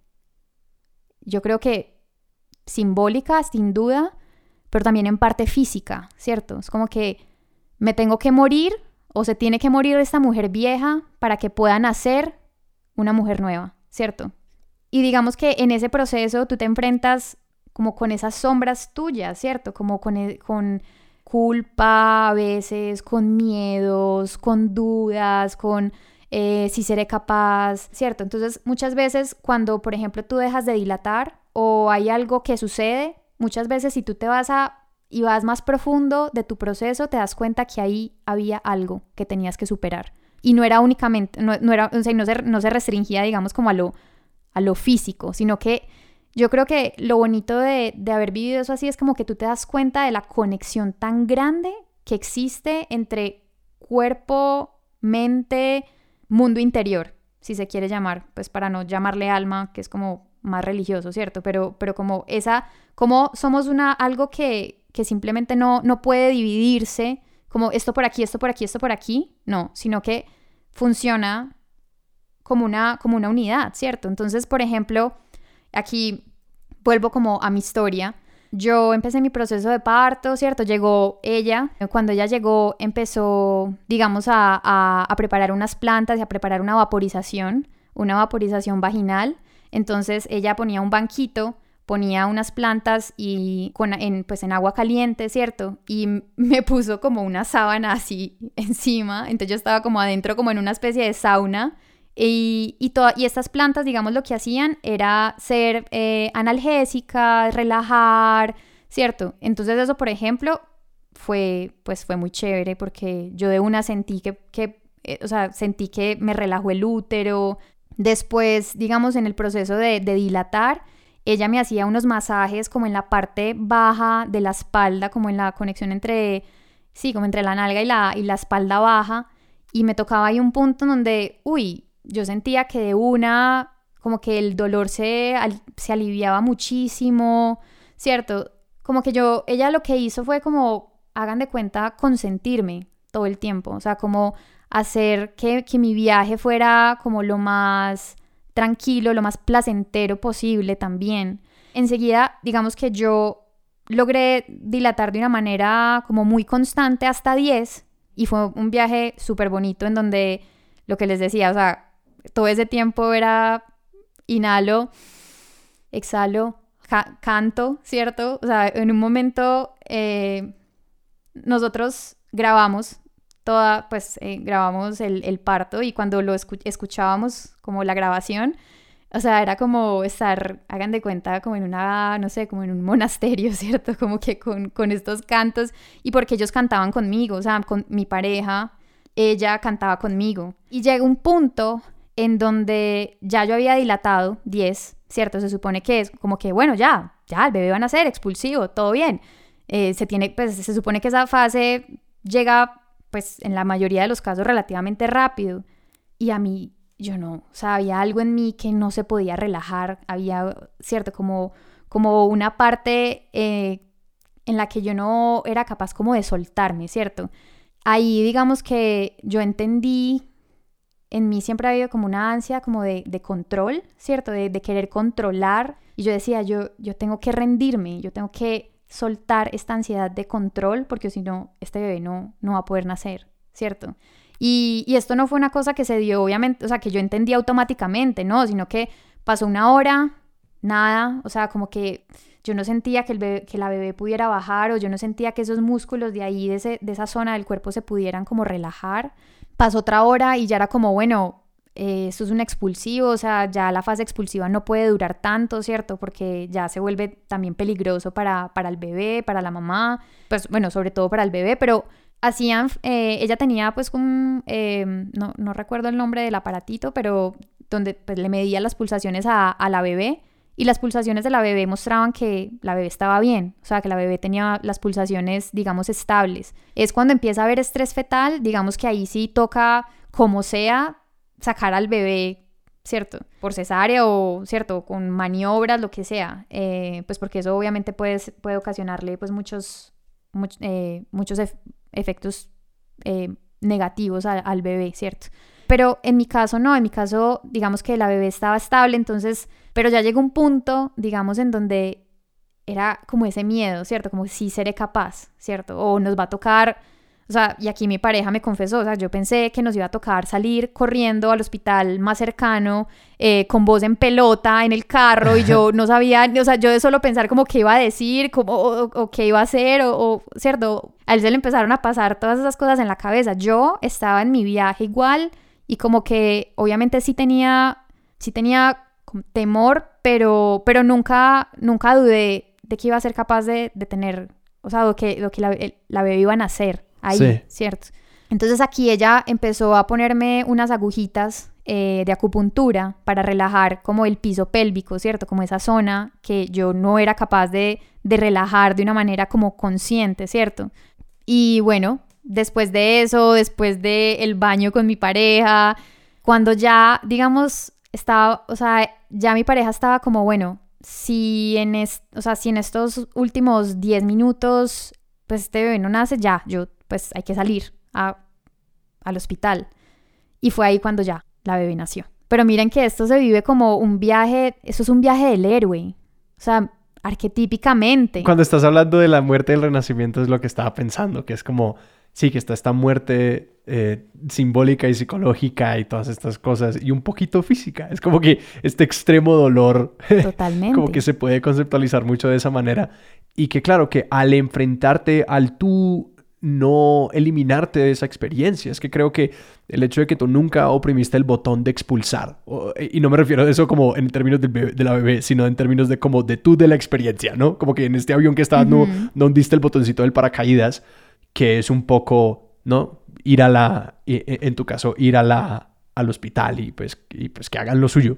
Yo creo que simbólica, sin duda, pero también en parte física, ¿cierto? Es como que me tengo que morir o se tiene que morir esta mujer vieja para que pueda nacer una mujer nueva, ¿cierto? Y digamos que en ese proceso tú te enfrentas como con esas sombras tuyas, ¿cierto? Como con, e, con culpa a veces, con miedos, con dudas, con eh, si seré capaz, ¿cierto? Entonces muchas veces cuando, por ejemplo, tú dejas de dilatar o hay algo que sucede, muchas veces si tú te vas a y vas más profundo de tu proceso, te das cuenta que ahí había algo que tenías que superar. Y no era únicamente, no, era, o sea, no, se, no se restringía, digamos, como a lo, a lo físico, sino que yo creo que lo bonito de, de haber vivido eso así es como que tú te das cuenta de la conexión tan grande que existe entre cuerpo, mente, mundo interior, si se quiere llamar, pues para no llamarle alma, que es como más religioso, ¿cierto? Pero, pero como esa, como somos una, algo que, que simplemente no, no puede dividirse, como esto por aquí, esto por aquí, esto por aquí, no, sino que funciona como una, como una unidad, ¿cierto? Entonces, por ejemplo, aquí vuelvo como a mi historia. Yo empecé mi proceso de parto, ¿cierto? Llegó ella. Cuando ella llegó, empezó, digamos, a, a, preparar unas plantas y a preparar una vaporización, una vaporización vaginal. Entonces ella ponía un banquito, ponía unas plantas y con, en, pues en agua caliente, ¿cierto? Y me puso como una sábana así encima. Entonces yo estaba como adentro, como en una especie de sauna y, y, y, estas plantas, digamos, lo que hacían era ser eh, analgésicas, relajar, ¿cierto? Entonces eso, por ejemplo, fue, pues fue muy chévere porque yo de una sentí que, que eh, o sea, sentí que me relajó el útero. Después, digamos, en el proceso de, de dilatar, ella me hacía unos masajes como en la parte baja de la espalda, como en la conexión entre, sí, como entre la nalga y la, y la espalda baja. Y me tocaba ahí un punto donde, uy, yo sentía que de una, como que el dolor se, se aliviaba muchísimo, ¿cierto? Como que yo, ella lo que hizo fue como, hagan de cuenta, consentirme todo el tiempo, o sea, como hacer que, que mi viaje fuera como lo más tranquilo, lo más placentero posible también. Enseguida, digamos que yo logré dilatar de una manera como muy constante hasta 10 y fue un viaje súper bonito en donde lo que les decía, o sea, todo ese tiempo era inhalo, exhalo, canto, ¿cierto? O sea, en un momento eh, nosotros grabamos toda, pues eh, grabamos el, parto y cuando lo escuchábamos como la grabación, o sea, era como estar, hagan de cuenta, como en una, no sé, como en un monasterio, ¿cierto? Como que con, con estos cantos y porque ellos cantaban conmigo, o sea, con mi pareja, ella cantaba conmigo. Y llega un punto en donde ya yo había dilatado 10, ¿cierto? Se supone que es como que, bueno, ya, ya, el bebé va a nacer, expulsivo, todo bien. Eh, se tiene, pues se supone que esa fase llega, pues en la mayoría de los casos relativamente rápido. Y a mí, yo no, o sea, había algo en mí que no se podía relajar, había, ¿cierto? Como, como una parte eh, en la que yo no era capaz como de soltarme, ¿cierto? Ahí digamos que yo entendí en mí siempre ha habido como una ansia como de, control, ¿cierto? De, querer controlar. Y yo decía, yo, yo tengo que rendirme, yo tengo que soltar esta ansiedad de control porque si no, este bebé no, no va a poder nacer, ¿cierto? Y, y, esto no fue una cosa que se dio, obviamente, o sea, que yo entendí automáticamente, ¿no? Sino que pasó una hora, nada, o sea, como que yo no sentía que, el que la bebé pudiera bajar o yo no sentía que esos músculos de ahí, de, ese, de esa zona del cuerpo se pudieran como relajar pasó otra hora y ya era como, bueno, eh, esto es un expulsivo, o sea, ya la fase expulsiva no puede durar tanto, ¿cierto? Porque ya se vuelve también peligroso para, para el bebé, para la mamá, pues bueno, sobre todo para el bebé, pero hacían, eh, ella tenía pues un, em, no, no, recuerdo el nombre del aparatito, pero donde pues, le medía las pulsaciones a, a la bebé y las pulsaciones de la bebé mostraban que la bebé estaba bien, o sea, que la bebé tenía las pulsaciones, digamos, estables. Es cuando empieza a haber estrés fetal, digamos que ahí sí toca, como sea, sacar al bebé, ¿cierto? Por cesárea o, ¿cierto? Con maniobras, lo que sea, eh, pues porque eso obviamente puede, puede ocasionarle pues muchos, eh, muchos efectos eh, negativos al bebé, ¿cierto? Pero en mi caso no, en mi caso digamos que la bebé estaba estable, entonces, pero ya llegó un punto, digamos, en donde era como ese miedo, ¿cierto? Como si seré capaz, ¿cierto? O nos va a tocar, o sea, y aquí mi pareja me confesó, o sea, yo pensé que nos iba a tocar salir corriendo al hospital más cercano, eh, con voz en pelota en el carro, y yo no sabía, o sea, yo de solo pensar como qué iba a decir, como, o, qué iba a hacer, o, o, ¿cierto? A él se le empezaron a pasar todas esas cosas en la cabeza. Yo estaba en mi viaje igual, y como que obviamente sí tenía, sí tenía temor, pero, pero nunca, nunca dudé de que iba a ser capaz de, de tener, o sea, lo que, lo que la, la, bebé iba a nacer ahí, ¿cierto? Entonces aquí ella empezó a ponerme unas agujitas eh, de acupuntura para relajar como el piso pélvico, ¿cierto? Como esa zona que yo no era capaz de, de relajar de una manera como consciente, ¿cierto? Y bueno, después de eso, después del el baño con mi pareja, cuando ya, digamos, estaba, o sea, ya mi pareja estaba como, bueno, si en, o sea, si en estos últimos 10 minutos, pues este bebé no nace, ya, yo, pues hay que salir a, al hospital. Y fue ahí cuando ya la bebé nació. Pero miren que esto se vive como un viaje, eso es un viaje del héroe. O sea, arquetípicamente. Cuando estás hablando de la muerte del renacimiento es lo que estaba pensando, que es como, sí, que está esta muerte eh, simbólica y psicológica y todas estas cosas, y un poquito física. Es como que este extremo dolor, Totalmente. como que se puede conceptualizar mucho de esa manera. Y que claro, que al enfrentarte al tú no eliminarte de esa experiencia. Es que creo que el hecho de que tú nunca oprimiste el botón de expulsar, y no me refiero a eso como en términos de la bebé, sino en términos de como de tú de la experiencia, ¿no? Como que en este avión que estabas no, no hundiste el botoncito del paracaídas, que es un poco, ¿no? Ir a la, en tu caso, ir a la, al hospital y pues, y pues que hagan lo suyo.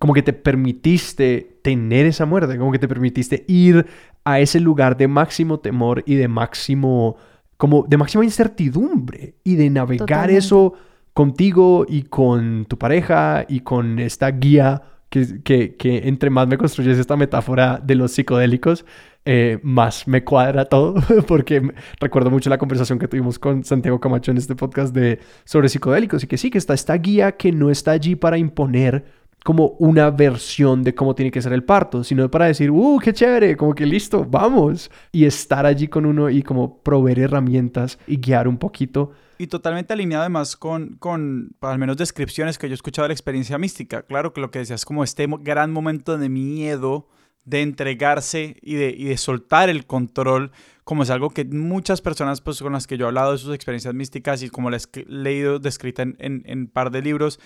Como que te permitiste tener esa muerte, como que te permitiste ir a ese lugar de máximo temor y de máximo, como de máxima incertidumbre y de navegar eso contigo y con tu pareja y con esta guía que, que, que entre más me construyes esta metáfora de los psicodélicos, eh, más me cuadra todo, porque recuerdo mucho la conversación que tuvimos con Santiago Camacho en este podcast de, sobre psicodélicos y que sí, que está esta guía que no está allí para imponer como una versión de cómo tiene que ser el parto, sino para decir, ¡uh, qué chévere! Como que listo, vamos. Y estar allí con uno y como proveer herramientas y guiar un poquito. Y totalmente alineado además con, con, al menos descripciones que yo he escuchado de la experiencia mística. Claro que lo que decías como este gran momento de miedo, de entregarse y de, y de soltar el control, como es algo que muchas personas pues, con las que yo he hablado de sus experiencias místicas y como las he leído descrita en, en par de libros,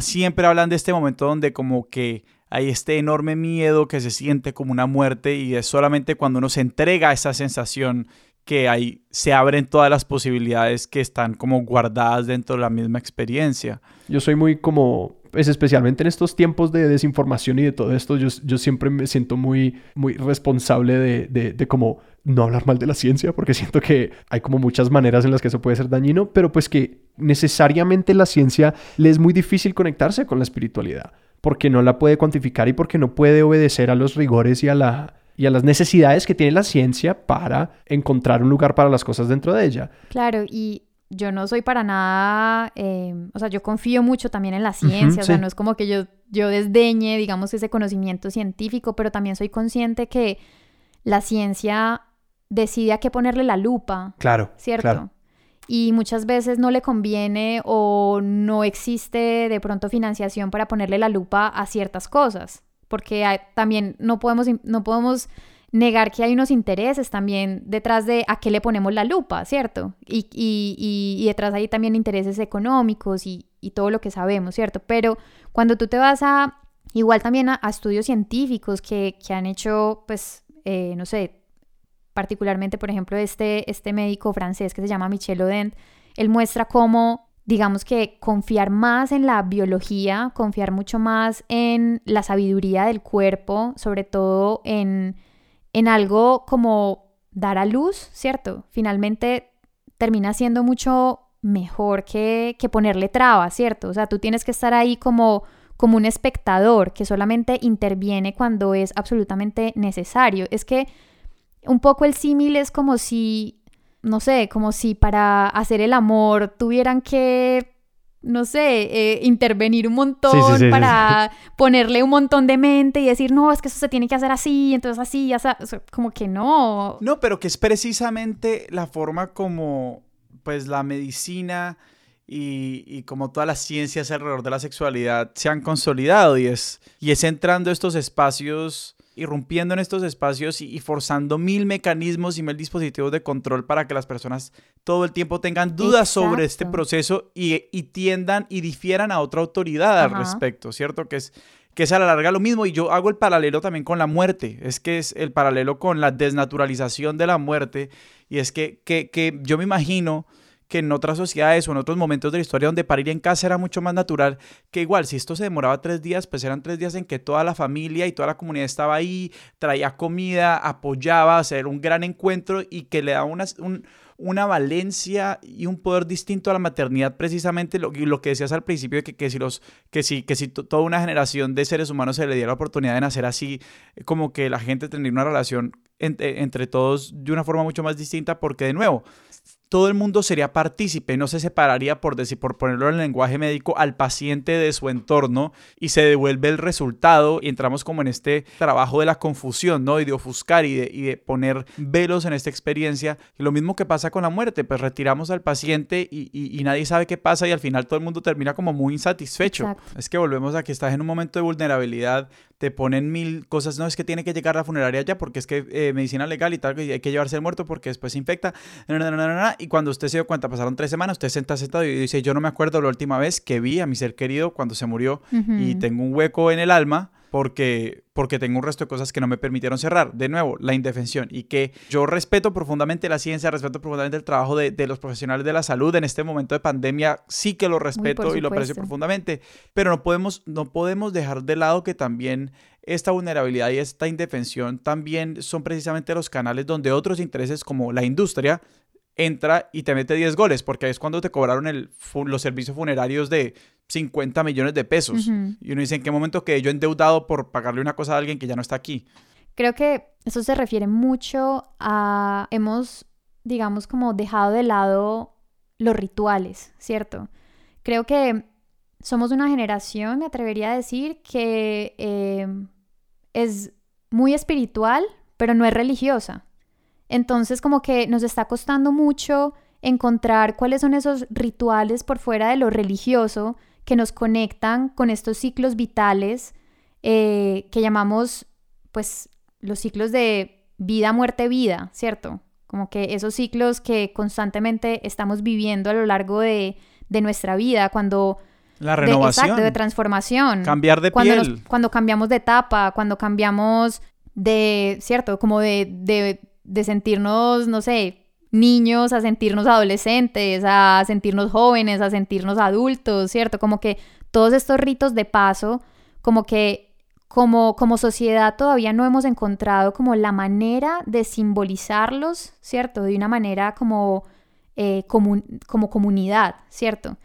siempre hablan de este momento donde como que hay este enorme miedo que se siente como una muerte y es solamente cuando uno se entrega a esa sensación que ahí se abren todas las posibilidades que están como guardadas dentro de la misma experiencia. Yo soy muy como, pues especialmente en estos tiempos de desinformación y de todo esto, yo, yo siempre me siento muy, muy responsable de, de, como no hablar mal de la ciencia, porque siento que hay como muchas maneras en las que eso puede ser dañino, pero pues que necesariamente la ciencia le es muy difícil conectarse con la espiritualidad, porque no la puede cuantificar y porque no puede obedecer a los rigores y a, la, y a las necesidades que tiene la ciencia para encontrar un lugar para las cosas dentro de ella. Claro, y yo no soy para nada, em, o sea, yo confío mucho también en la ciencia, o sea, no es como que yo, yo desdeñe, digamos, ese conocimiento científico, pero también soy consciente que la ciencia decide a qué ponerle la lupa. Claro. ¿Cierto? Y muchas veces no le conviene o no existe de pronto financiación para ponerle la lupa a ciertas cosas. Porque también no podemos, no podemos negar que hay unos intereses también detrás de a qué le ponemos la lupa, ¿cierto? Y, y, y, detrás hay también intereses económicos y, y, todo lo que sabemos, ¿cierto? Pero cuando tú te vas a, igual también a, estudios científicos que, que, han hecho, pues, eh, no sé, particularmente, por ejemplo, este, este médico francés que se llama Michel Odent, él muestra cómo, digamos que confiar más en la biología, confiar mucho más en la sabiduría del cuerpo, sobre todo en, en algo como dar a luz, ¿cierto? Finalmente termina siendo mucho mejor que, que ponerle trabas, ¿cierto? O sea, tú tienes que estar ahí como como un espectador que solamente interviene cuando es absolutamente necesario. Es que un poco el símil es como si, no sé, como si para hacer el amor tuvieran que no sé, eh, intervenir un montón para ponerle un montón de mente y decir, no, es que eso se tiene que hacer así, entonces así, ya como que no. No, pero que es precisamente la forma como, pues, la medicina y, y, como todas las ciencias alrededor de la sexualidad se han consolidado y es, y es entrando estos espacios irrumpiendo en estos espacios y, forzando mil mecanismos y mil dispositivos de control para que las personas todo el tiempo tengan dudas sobre este proceso y, tiendan y difieran a otra autoridad al respecto, ¿cierto? Que es, que es a la larga lo mismo. Y yo hago el paralelo también con la muerte, es que es el paralelo con la desnaturalización de la muerte. Y es que, que, que yo me imagino que en otras sociedades o en otros momentos de la historia donde parir en casa era mucho más natural, que igual si esto se demoraba tres días, pues eran tres días en que toda la familia y toda la comunidad estaba ahí, traía comida, apoyaba, hacer un gran encuentro y que le daba una, un, una valencia y un poder distinto a la maternidad, precisamente lo, que decías al principio, que, que si, los, que si, que si toda una generación de seres humanos se le diera la oportunidad de nacer así, como que la gente tendría una relación entre todos de una forma mucho más distinta, porque de nuevo, todo el mundo sería partícipe, no se separaría, por decir, por ponerlo en el lenguaje médico, al paciente de su entorno y se devuelve el resultado y entramos como en este trabajo de la confusión, ¿no? Y de ofuscar y de, poner velos en esta experiencia. lo mismo que pasa con la muerte, pues retiramos al paciente y, nadie sabe qué pasa y al final todo el mundo termina como muy insatisfecho. Es que volvemos a que estás en un momento de vulnerabilidad, te ponen mil cosas, no es que tiene que llegar a la funeraria ya porque es que eh, medicina legal y tal, y hay que llevarse el muerto porque después se infecta, y cuando usted se dio cuenta, pasaron tres semanas, usted senta sentado y dice, yo no me acuerdo la última vez que vi a mi ser querido cuando se murió y tengo un hueco en el alma porque, porque tengo un resto de cosas que no me permitieron cerrar. De nuevo, la indefensión. Y que yo respeto profundamente la ciencia, respeto profundamente el trabajo de, de los profesionales de la salud en este momento de pandemia. Sí que lo respeto y lo aprecio profundamente. Pero no podemos, no podemos dejar de lado que también esta vulnerabilidad y esta indefensión también son precisamente los canales donde otros intereses como la industria entra y te mete 10 goles, porque es cuando te cobraron el, los servicios funerarios de 50 millones de pesos. Y uno dice, ¿en qué momento quedé yo endeudado por pagarle una cosa a alguien que ya no está aquí? Creo que eso se refiere mucho a, hemos, digamos, como dejado de lado los rituales, ¿cierto? Creo que somos una generación, me atrevería a decir, que eh, es muy espiritual, pero no es religiosa. Entonces como que nos está costando mucho encontrar cuáles son esos rituales por fuera de lo religioso que nos conectan con estos ciclos vitales eh, que llamamos pues los ciclos de vida, muerte, vida, ¿cierto? Como que esos ciclos que constantemente estamos viviendo a lo largo de, nuestra vida, cuando... La renovación. De, exacto, de transformación. Cambiar de cuando piel. cuando cambiamos de etapa, cuando cambiamos de, ¿cierto? Como de, de, de sentirnos, no sé, niños a sentirnos adolescentes, a sentirnos jóvenes, a sentirnos adultos, ¿cierto? Como que todos estos ritos de paso, como que como, como sociedad todavía no hemos encontrado como la manera de simbolizarlos, ¿cierto? De una manera como, eh, como comunidad, ¿cierto?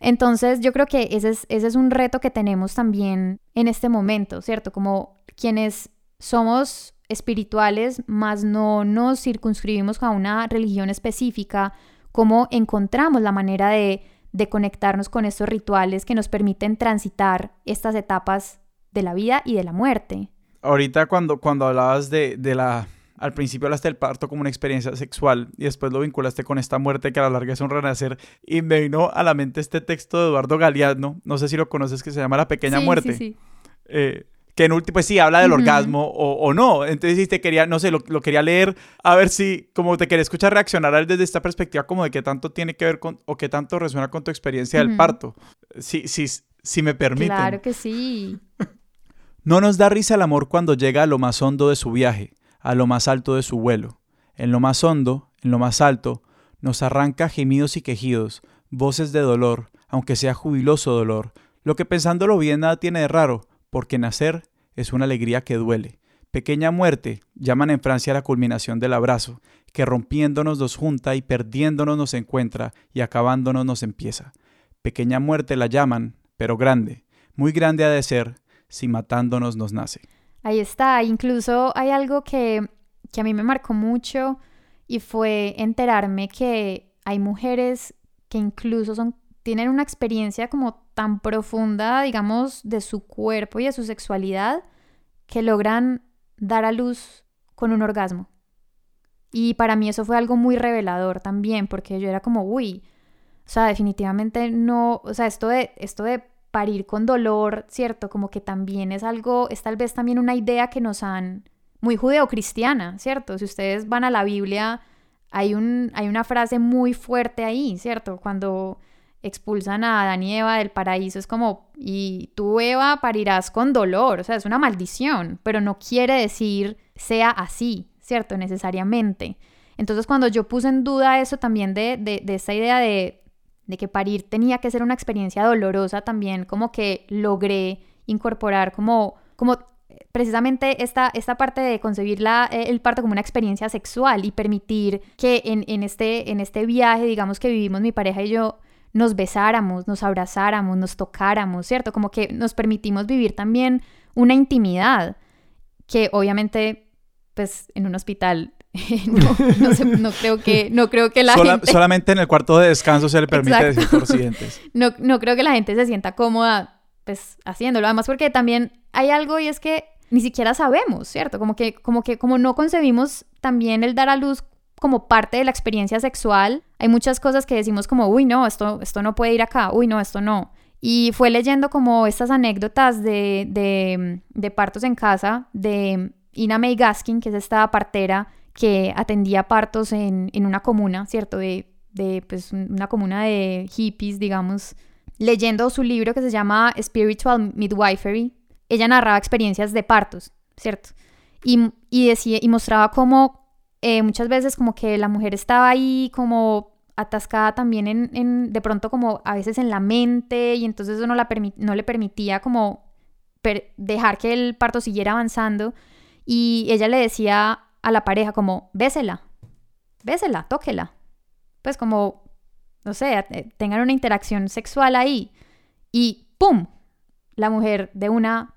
Entonces yo creo que ese es, ese es un reto que tenemos también en este momento, ¿cierto? Como quienes somos espirituales, más no nos circunscribimos a una religión específica, cómo encontramos la manera de, conectarnos con estos rituales que nos permiten transitar estas etapas de la vida y de la muerte. Ahorita cuando, cuando hablabas de, la... Al principio hablaste del parto como una experiencia sexual y después lo vinculaste con esta muerte que a la larga es un renacer y me vino a la mente este texto de Eduardo Galeano, no sé si lo conoces, que se llama La Pequeña Muerte. Sí, sí. Eh, que en último, pues sí, habla del orgasmo o, no. Entonces, si te quería, no sé, lo, quería leer, a ver si, como te quería escuchar reaccionar desde esta perspectiva, como de qué tanto tiene que ver con, o qué tanto resuena con tu experiencia del parto. Si, si, si me permiten. Claro que sí. no nos da risa el amor cuando llega a lo más hondo de su viaje, a lo más alto de su vuelo. En lo más hondo, en lo más alto, nos arranca gemidos y quejidos, voces de dolor, aunque sea jubiloso dolor, lo que pensándolo bien nada tiene de raro, porque nacer es una alegría que duele. Pequeña muerte llaman en Francia la culminación del abrazo, que rompiéndonos nos junta y perdiéndonos nos encuentra y acabándonos nos empieza. Pequeña muerte la llaman, pero grande, muy grande ha de ser, si matándonos nos nace. Ahí está, incluso hay algo que, que a mí me marcó mucho y fue enterarme que hay mujeres que incluso son tienen una experiencia como tan profunda, digamos, de su cuerpo y de su sexualidad, que logran dar a luz con un orgasmo. Y para mí eso fue algo muy revelador también, porque yo era como, uy, o sea, definitivamente no, o sea, esto de, esto de parir con dolor, ¿cierto? Como que también es algo, es tal vez también una idea que nos han, muy judeocristiana, ¿cierto? Si ustedes van a la Biblia, hay, un, hay una frase muy fuerte ahí, ¿cierto? Cuando expulsan a Adán y Eva del paraíso, es como, y tú Eva parirás con dolor, o sea, es una maldición, pero no quiere decir sea así, ¿cierto? Necesariamente. Entonces cuando yo puse en duda eso también de, de, de esta idea de, de que parir tenía que ser una experiencia dolorosa, también como que logré incorporar como, como precisamente esta, esta parte de concebir la, eh, el parto como una experiencia sexual y permitir que en, en, este, en este viaje, digamos que vivimos mi pareja y yo, nos besáramos, nos abrazáramos, nos tocáramos, ¿cierto? Como que nos permitimos vivir también una intimidad que obviamente, pues en un hospital no, creo que, no creo que la gente... Solamente en el cuarto de descanso se le permite decir por no, no creo que la gente se sienta cómoda, pues, haciéndolo. Además porque también hay algo y es que ni siquiera sabemos, ¿cierto? Como que, como que, como no concebimos también el dar a luz como parte de la experiencia sexual, hay muchas cosas que decimos como, uy, no, esto, esto no puede ir acá, uy, no, esto no. Y fue leyendo como estas anécdotas de, de, de partos en casa de Ina May Gaskin, que es esta partera que atendía partos en, en una comuna, ¿cierto? De, de pues, una comuna de hippies, digamos, leyendo su libro que se llama Spiritual Midwifery, ella narraba experiencias de partos, ¿cierto? Y, y, decía, y mostraba cómo eh, muchas veces como que la mujer estaba ahí como atascada también en, en, de pronto como a veces en la mente y entonces eso no, la no le permitía como dejar que el parto siguiera avanzando y ella le decía a la pareja como, bésela, bésela, tóquela. Pues como, no sé, eh, tengan una interacción sexual ahí y ¡pum! La mujer de una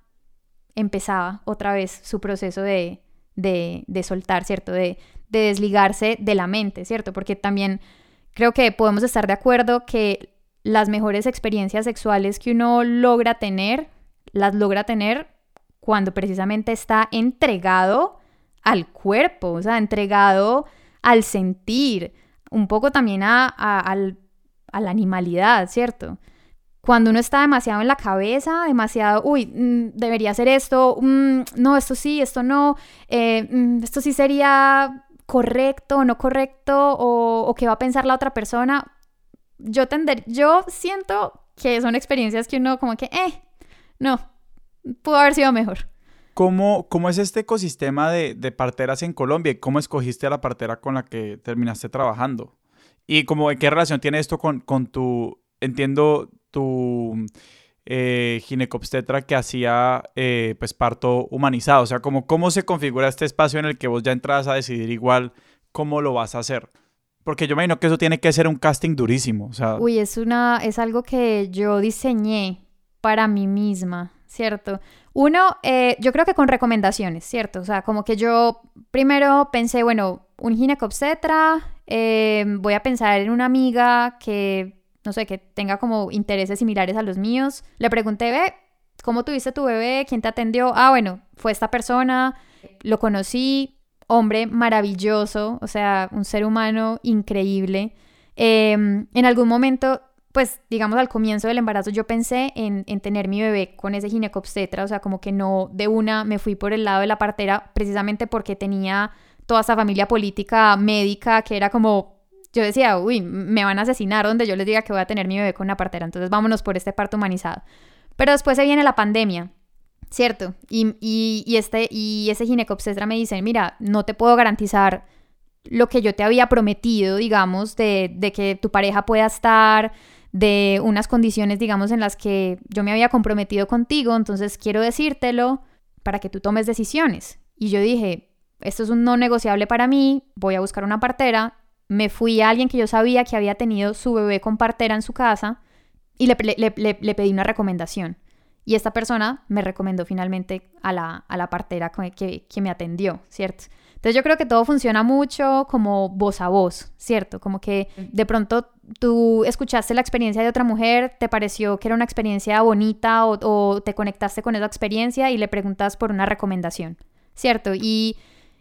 empezaba otra vez su proceso de, de, de soltar, ¿cierto? De, de desligarse de la mente, ¿cierto? Porque también creo que podemos estar de acuerdo que las mejores experiencias sexuales que uno logra tener, las logra tener cuando precisamente está entregado al cuerpo, o sea, entregado al sentir, un poco también a, la animalidad, ¿cierto? Cuando uno está demasiado en la cabeza, demasiado, uy, mm, debería hacer esto, mm, no, esto sí, esto no, eh, mm, esto sí sería correcto o no correcto o, qué va a pensar la otra persona. Yo, tender, yo siento que son experiencias que uno como que, eh, no, pudo haber sido mejor. ¿Cómo, ¿Cómo, es este ecosistema de, de, parteras en Colombia y cómo escogiste a la partera con la que terminaste trabajando? ¿Y cómo, qué relación tiene esto con, con tu, entiendo, tu eh, ginecobstetra que hacía eh, pues parto humanizado? O sea, como, ¿cómo se configura este espacio en el que vos ya entras a decidir igual cómo lo vas a hacer? Porque yo me imagino que eso tiene que ser un casting durísimo. O sea... Uy, es, una, es algo que yo diseñé para mí misma, ¿cierto? Uno, eh, yo creo que con recomendaciones, ¿cierto? O sea, como que yo primero pensé, bueno, un ginecobstetra, eh, voy a pensar en una amiga que no sé, que tenga como intereses similares a los míos. Le pregunté, ve, ¿cómo tuviste tu bebé? ¿Quién te atendió? Ah, bueno, fue esta persona, lo conocí, hombre maravilloso, o sea, un ser humano increíble. Em, en algún momento, pues, digamos, al comienzo del embarazo yo pensé en, en tener mi bebé con ese ginecobstetra, o sea, como que no de una me fui por el lado de la partera, precisamente porque tenía toda esa familia política médica que era como yo decía, uy, me van a asesinar donde yo les diga que voy a tener mi bebé con una partera, entonces vámonos por este parto humanizado. Pero después se viene la pandemia, ¿cierto? Y, y, este, y ese ginecobstetra me dice, mira, no te puedo garantizar lo que yo te había prometido, digamos, de, de que tu pareja pueda estar, de unas condiciones, digamos, en las que yo me había comprometido contigo, entonces quiero decírtelo para que tú tomes decisiones. Y yo dije, esto es un no negociable para mí, voy a buscar una partera, me fui a alguien que yo sabía que había tenido su bebé con partera en su casa y le, pedí una recomendación. Y esta persona me recomendó finalmente a la, a la partera que, que, me atendió, ¿cierto? Entonces yo creo que todo funciona mucho como voz a voz, ¿cierto? Como que de pronto tú escuchaste la experiencia de otra mujer, te pareció que era una experiencia bonita o te conectaste con esa experiencia y le preguntas por una recomendación, ¿cierto? Y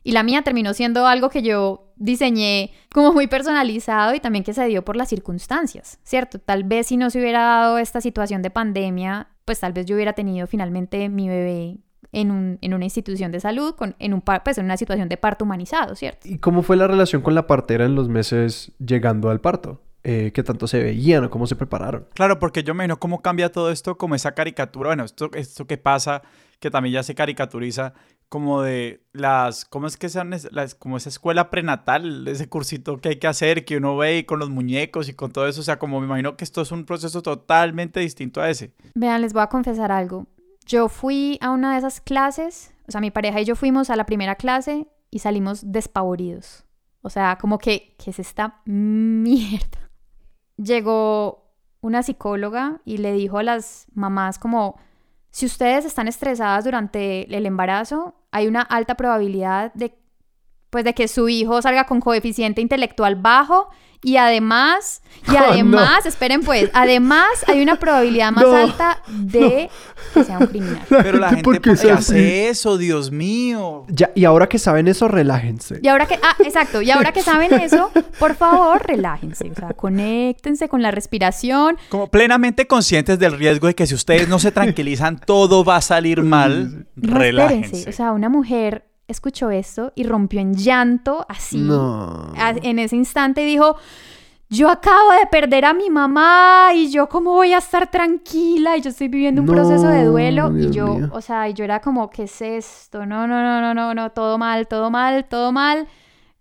y la mía terminó siendo algo que yo diseñé como muy personalizado y también que se dio por las circunstancias, ¿cierto? Tal vez si no se hubiera dado esta situación de pandemia, pues tal vez yo hubiera tenido finalmente mi bebé en, un, en una institución de salud, con, en, un, pues en una situación de parto humanizado, ¿cierto? ¿Y cómo fue la relación con la partera en los meses llegando al parto? Eh, qué tanto se veían o cómo se prepararon. Claro, porque yo me imagino cómo cambia todo esto, como esa caricatura, bueno, esto, esto que pasa, que también ya se caricaturiza, como de las, ¿cómo es que sean? Las, como esa escuela prenatal, ese cursito que hay que hacer, que uno ve y con los muñecos y con todo eso, o sea, como me imagino que esto es un proceso totalmente distinto a ese. Vean, les voy a confesar algo. Yo fui a una de esas clases, o sea, mi pareja y yo fuimos a la primera clase y salimos despavoridos. O sea, como que, ¿qué es esta mierda? Llegó una psicóloga y le dijo a las mamás como, si ustedes están estresadas durante el embarazo, hay una alta probabilidad de, pues, de que su hijo salga con coeficiente intelectual bajo y además, y Oh, además, no. esperen pues, además hay una probabilidad más No, alta de que sea un criminal. Pero la gente, ¿por hace eso? Dios mío. Ya, y ahora que saben eso, relájense. Y ahora que, ah, exacto, y ahora que saben eso, por favor, relájense, o sea, conéctense con la respiración. Como plenamente conscientes del riesgo de que si ustedes no se tranquilizan, todo va a salir mal. Espérense, Relájense. o sea, una mujer escuchó esto y rompió en llanto así No. a- en ese instante y dijo, yo acabo de perder a mi mamá y yo cómo voy a estar tranquila y yo estoy viviendo un No, proceso de duelo y Dios yo, mío. o sea, y yo era como, ¿qué es esto? No, no, no, no, no, no, todo mal, todo mal, todo mal.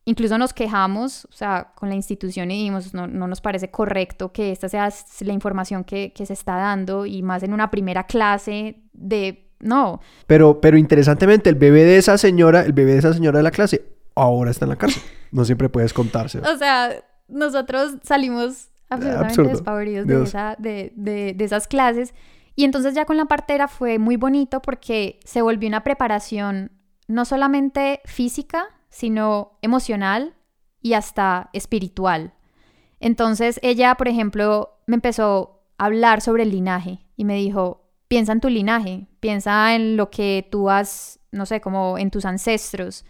Incluso nos quejamos, o sea, con la institución y dijimos, no, no nos parece correcto que esta sea la información que, que se está dando y más en una primera clase de, no, Pero, pero interesantemente, el bebé de esa señora, el bebé de esa señora de la clase, ahora está en la cárcel. No siempre puedes contarse. O sea, nosotros salimos absolutamente Absurdo. despavoridos de, esa- de, de- de esas clases. Y entonces ya con la partera fue muy bonito porque se volvió una preparación no solamente física, sino emocional y hasta espiritual. Entonces ella, por ejemplo, me empezó a hablar sobre el linaje y me dijo, piensa en tu linaje, piensa en lo que tú has, no sé, como en tus ancestros,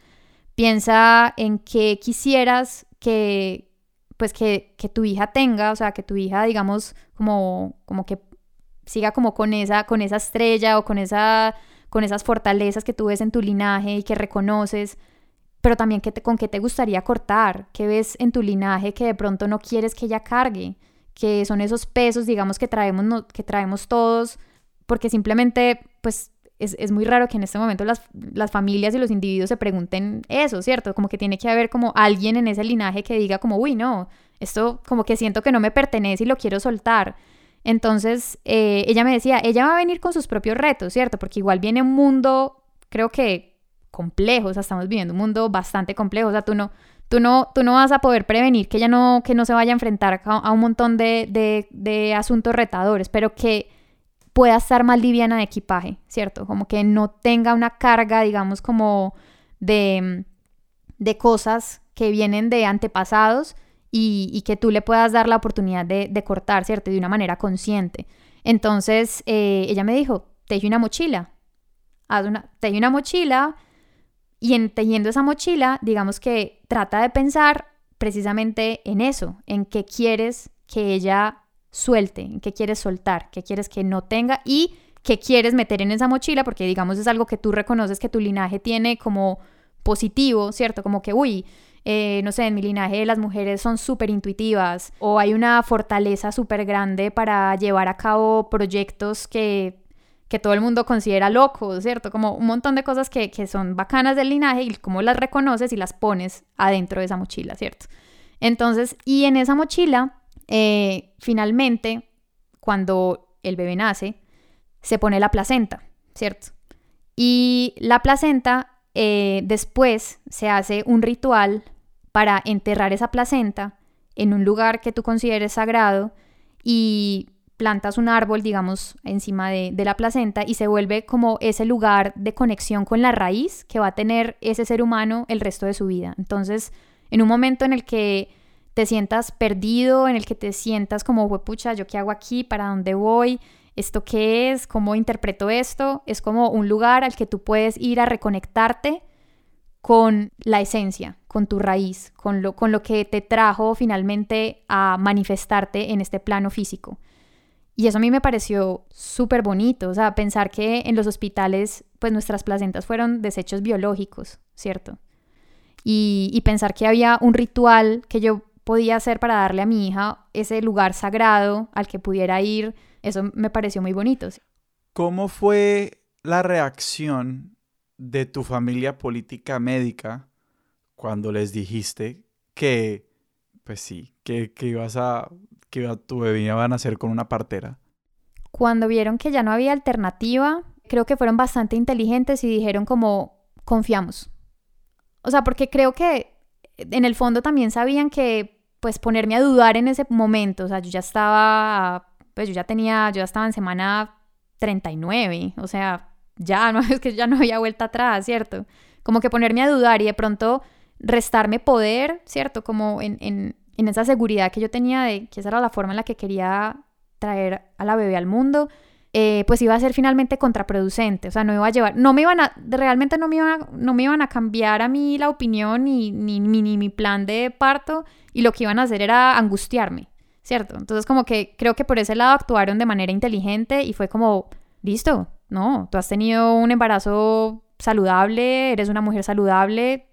piensa en qué quisieras que, pues que, que tu hija tenga, o sea, que tu hija, digamos, como, como que siga como con esa, con esa estrella o con, esa, con esas fortalezas que tú ves en tu linaje y que reconoces, pero también que con qué te gustaría cortar, qué ves en tu linaje que de pronto no quieres que ella cargue, que son esos pesos, digamos, que traemos, que traemos todos, porque simplemente, pues, es, es muy raro que en este momento las, las familias y los individuos se pregunten eso, ¿cierto? Como que tiene que haber como alguien en ese linaje que diga como, uy, no, esto como que siento que no me pertenece y lo quiero soltar. Entonces, eh, ella me decía, ella va a venir con sus propios retos, ¿cierto? Porque igual viene un mundo, creo que complejo, o sea, estamos viviendo un mundo bastante complejo, o sea, tú no, tú no, tú no vas a poder prevenir que ella no, que no se vaya a enfrentar a, un montón de, de asuntos retadores, pero que pueda estar más liviana de equipaje, ¿cierto? Como que no tenga una carga, digamos, como de, de cosas que vienen de antepasados y, que tú le puedas dar la oportunidad de, de cortar, ¿cierto? De una manera consciente. Entonces, eh, ella me dijo, teje una mochila, haz una, teje una mochila y en tejiendo esa mochila, digamos que trata de pensar precisamente en eso, en qué quieres que ella suelte, qué quieres soltar, qué quieres que no tenga y qué quieres meter en esa mochila, porque digamos es algo que tú reconoces que tu linaje tiene como positivo, ¿cierto? Como que, uy, eh, no sé, en mi linaje las mujeres son súper intuitivas o hay una fortaleza súper grande para llevar a cabo proyectos que, que todo el mundo considera locos, ¿cierto? Como un montón de cosas que, que son bacanas del linaje y cómo las reconoces y las pones adentro de esa mochila, ¿cierto? Entonces, y en esa mochila, eh, finalmente, cuando el bebé nace, se pone la placenta, ¿cierto? Y la placenta, eh, después se hace un ritual para enterrar esa placenta en un lugar que tú consideres sagrado y plantas un árbol, digamos, encima de, de la placenta y se vuelve como ese lugar de conexión con la raíz que va a tener ese ser humano el resto de su vida. Entonces, en un momento en el que te sientas perdido, en el que te sientas como, pucha, ¿yo qué hago aquí? ¿Para dónde voy? ¿Esto qué es? ¿Cómo interpreto esto? Es como un lugar al que tú puedes ir a reconectarte con la esencia, con tu raíz, con lo, con lo que te trajo finalmente a manifestarte en este plano físico. Y eso a mí me pareció súper bonito, o sea, pensar que en los hospitales, pues nuestras placentas fueron desechos biológicos, ¿cierto? Y, y pensar que había un ritual que yo podía hacer para darle a mi hija ese lugar sagrado al que pudiera ir, eso me pareció muy bonito. ¿Cómo fue la reacción de tu familia política médica cuando les dijiste que, pues sí, que, que ibas a, que iba- tu bebé iba a nacer con una partera? Cuando vieron que ya no había alternativa creo que fueron bastante inteligentes y dijeron como, confiamos. O sea, porque creo que en el fondo también sabían que, pues, ponerme a dudar en ese momento, o sea, yo ya estaba, pues, yo ya tenía, yo ya estaba en semana 39, o sea, ya, no es que ya no había vuelta atrás, ¿cierto? Como que ponerme a dudar y de pronto restarme poder, ¿cierto? Como en, en, en esa seguridad que yo tenía de que esa era la forma en la que quería traer a la bebé al mundo, eh, pues iba a ser finalmente contraproducente, o sea, no iba a llevar, no me iban a, realmente no me iban a, no me iban a cambiar a mí la opinión ni, ni, ni, mi plan de parto y lo que iban a hacer era angustiarme, ¿cierto? Entonces como que creo que por ese lado actuaron de manera inteligente y fue como, listo, no, tú has tenido un embarazo saludable, eres una mujer saludable,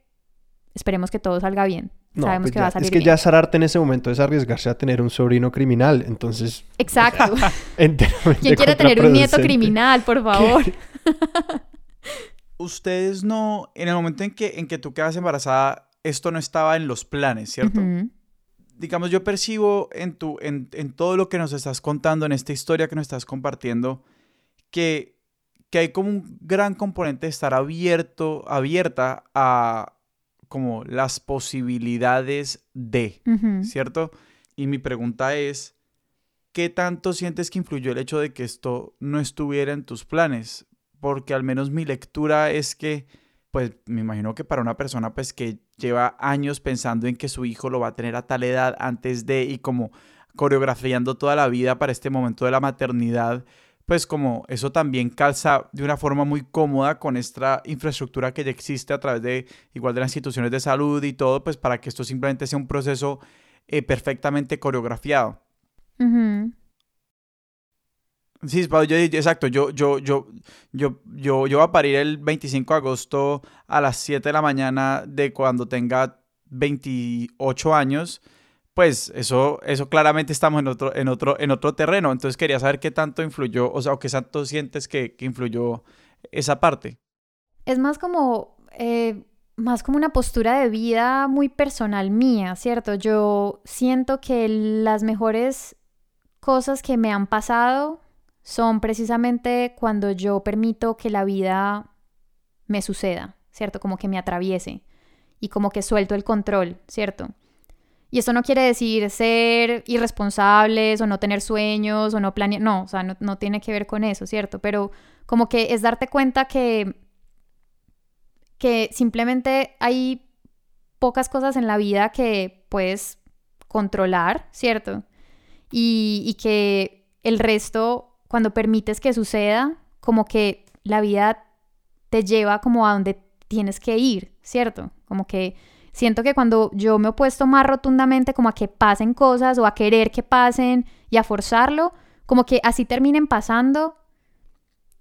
esperemos que todo salga bien. Sabemos pues que va a salir Es que bien. ya Sararte en ese momento es arriesgarse a tener un sobrino criminal, entonces... Exacto. ¿Quién quiere tener un nieto criminal, por favor? Ustedes no, en el momento en que, en que tú quedas embarazada, esto no estaba en los planes, ¿cierto? Digamos, yo percibo en, tu, en, en todo lo que nos estás contando, en esta historia que nos estás compartiendo, que, que hay como un gran componente de estar abierto, abierta a como las posibilidades de. ¿cierto? Y mi pregunta es, ¿qué tanto sientes que influyó el hecho de que esto no estuviera en tus planes? Porque al menos mi lectura es que, pues me imagino que para una persona pues que lleva años pensando en que su hijo lo va a tener a tal edad antes de y como coreografiando toda la vida para este momento de la maternidad, pues como eso también calza de una forma muy cómoda con esta infraestructura que ya existe a través de igual de las instituciones de salud y todo, pues para que esto simplemente sea un proceso eh, perfectamente coreografiado. Sí, yo, yo- exacto, yo, yo, yo, yo, yo, yo voy a parir el 25 de agosto a las 7 de la mañana de cuando tenga 28 años, pues eso, eso claramente estamos en otro, en otro, en otro terreno. Entonces quería saber qué tanto influyó, o sea, o qué tanto sientes que, que influyó esa parte. Es más como, eh, más como una postura de vida muy personal mía, ¿cierto? Yo siento que las mejores cosas que me han pasado son precisamente cuando yo permito que la vida me suceda, ¿cierto? Como que me atraviese y como que suelto el control, ¿cierto? Y eso no quiere decir ser irresponsables o no tener sueños o no planear, no, o sea, no, no tiene que ver con eso, ¿cierto? Pero como que es darte cuenta que, que simplemente hay pocas cosas en la vida que puedes controlar, ¿cierto? Y, y que el resto, cuando permites que suceda, como que la vida te lleva como a donde tienes que ir, ¿cierto? Como que siento que cuando yo me opuesto más rotundamente como a que pasen cosas o a querer que pasen y a forzarlo, como que así terminen pasando,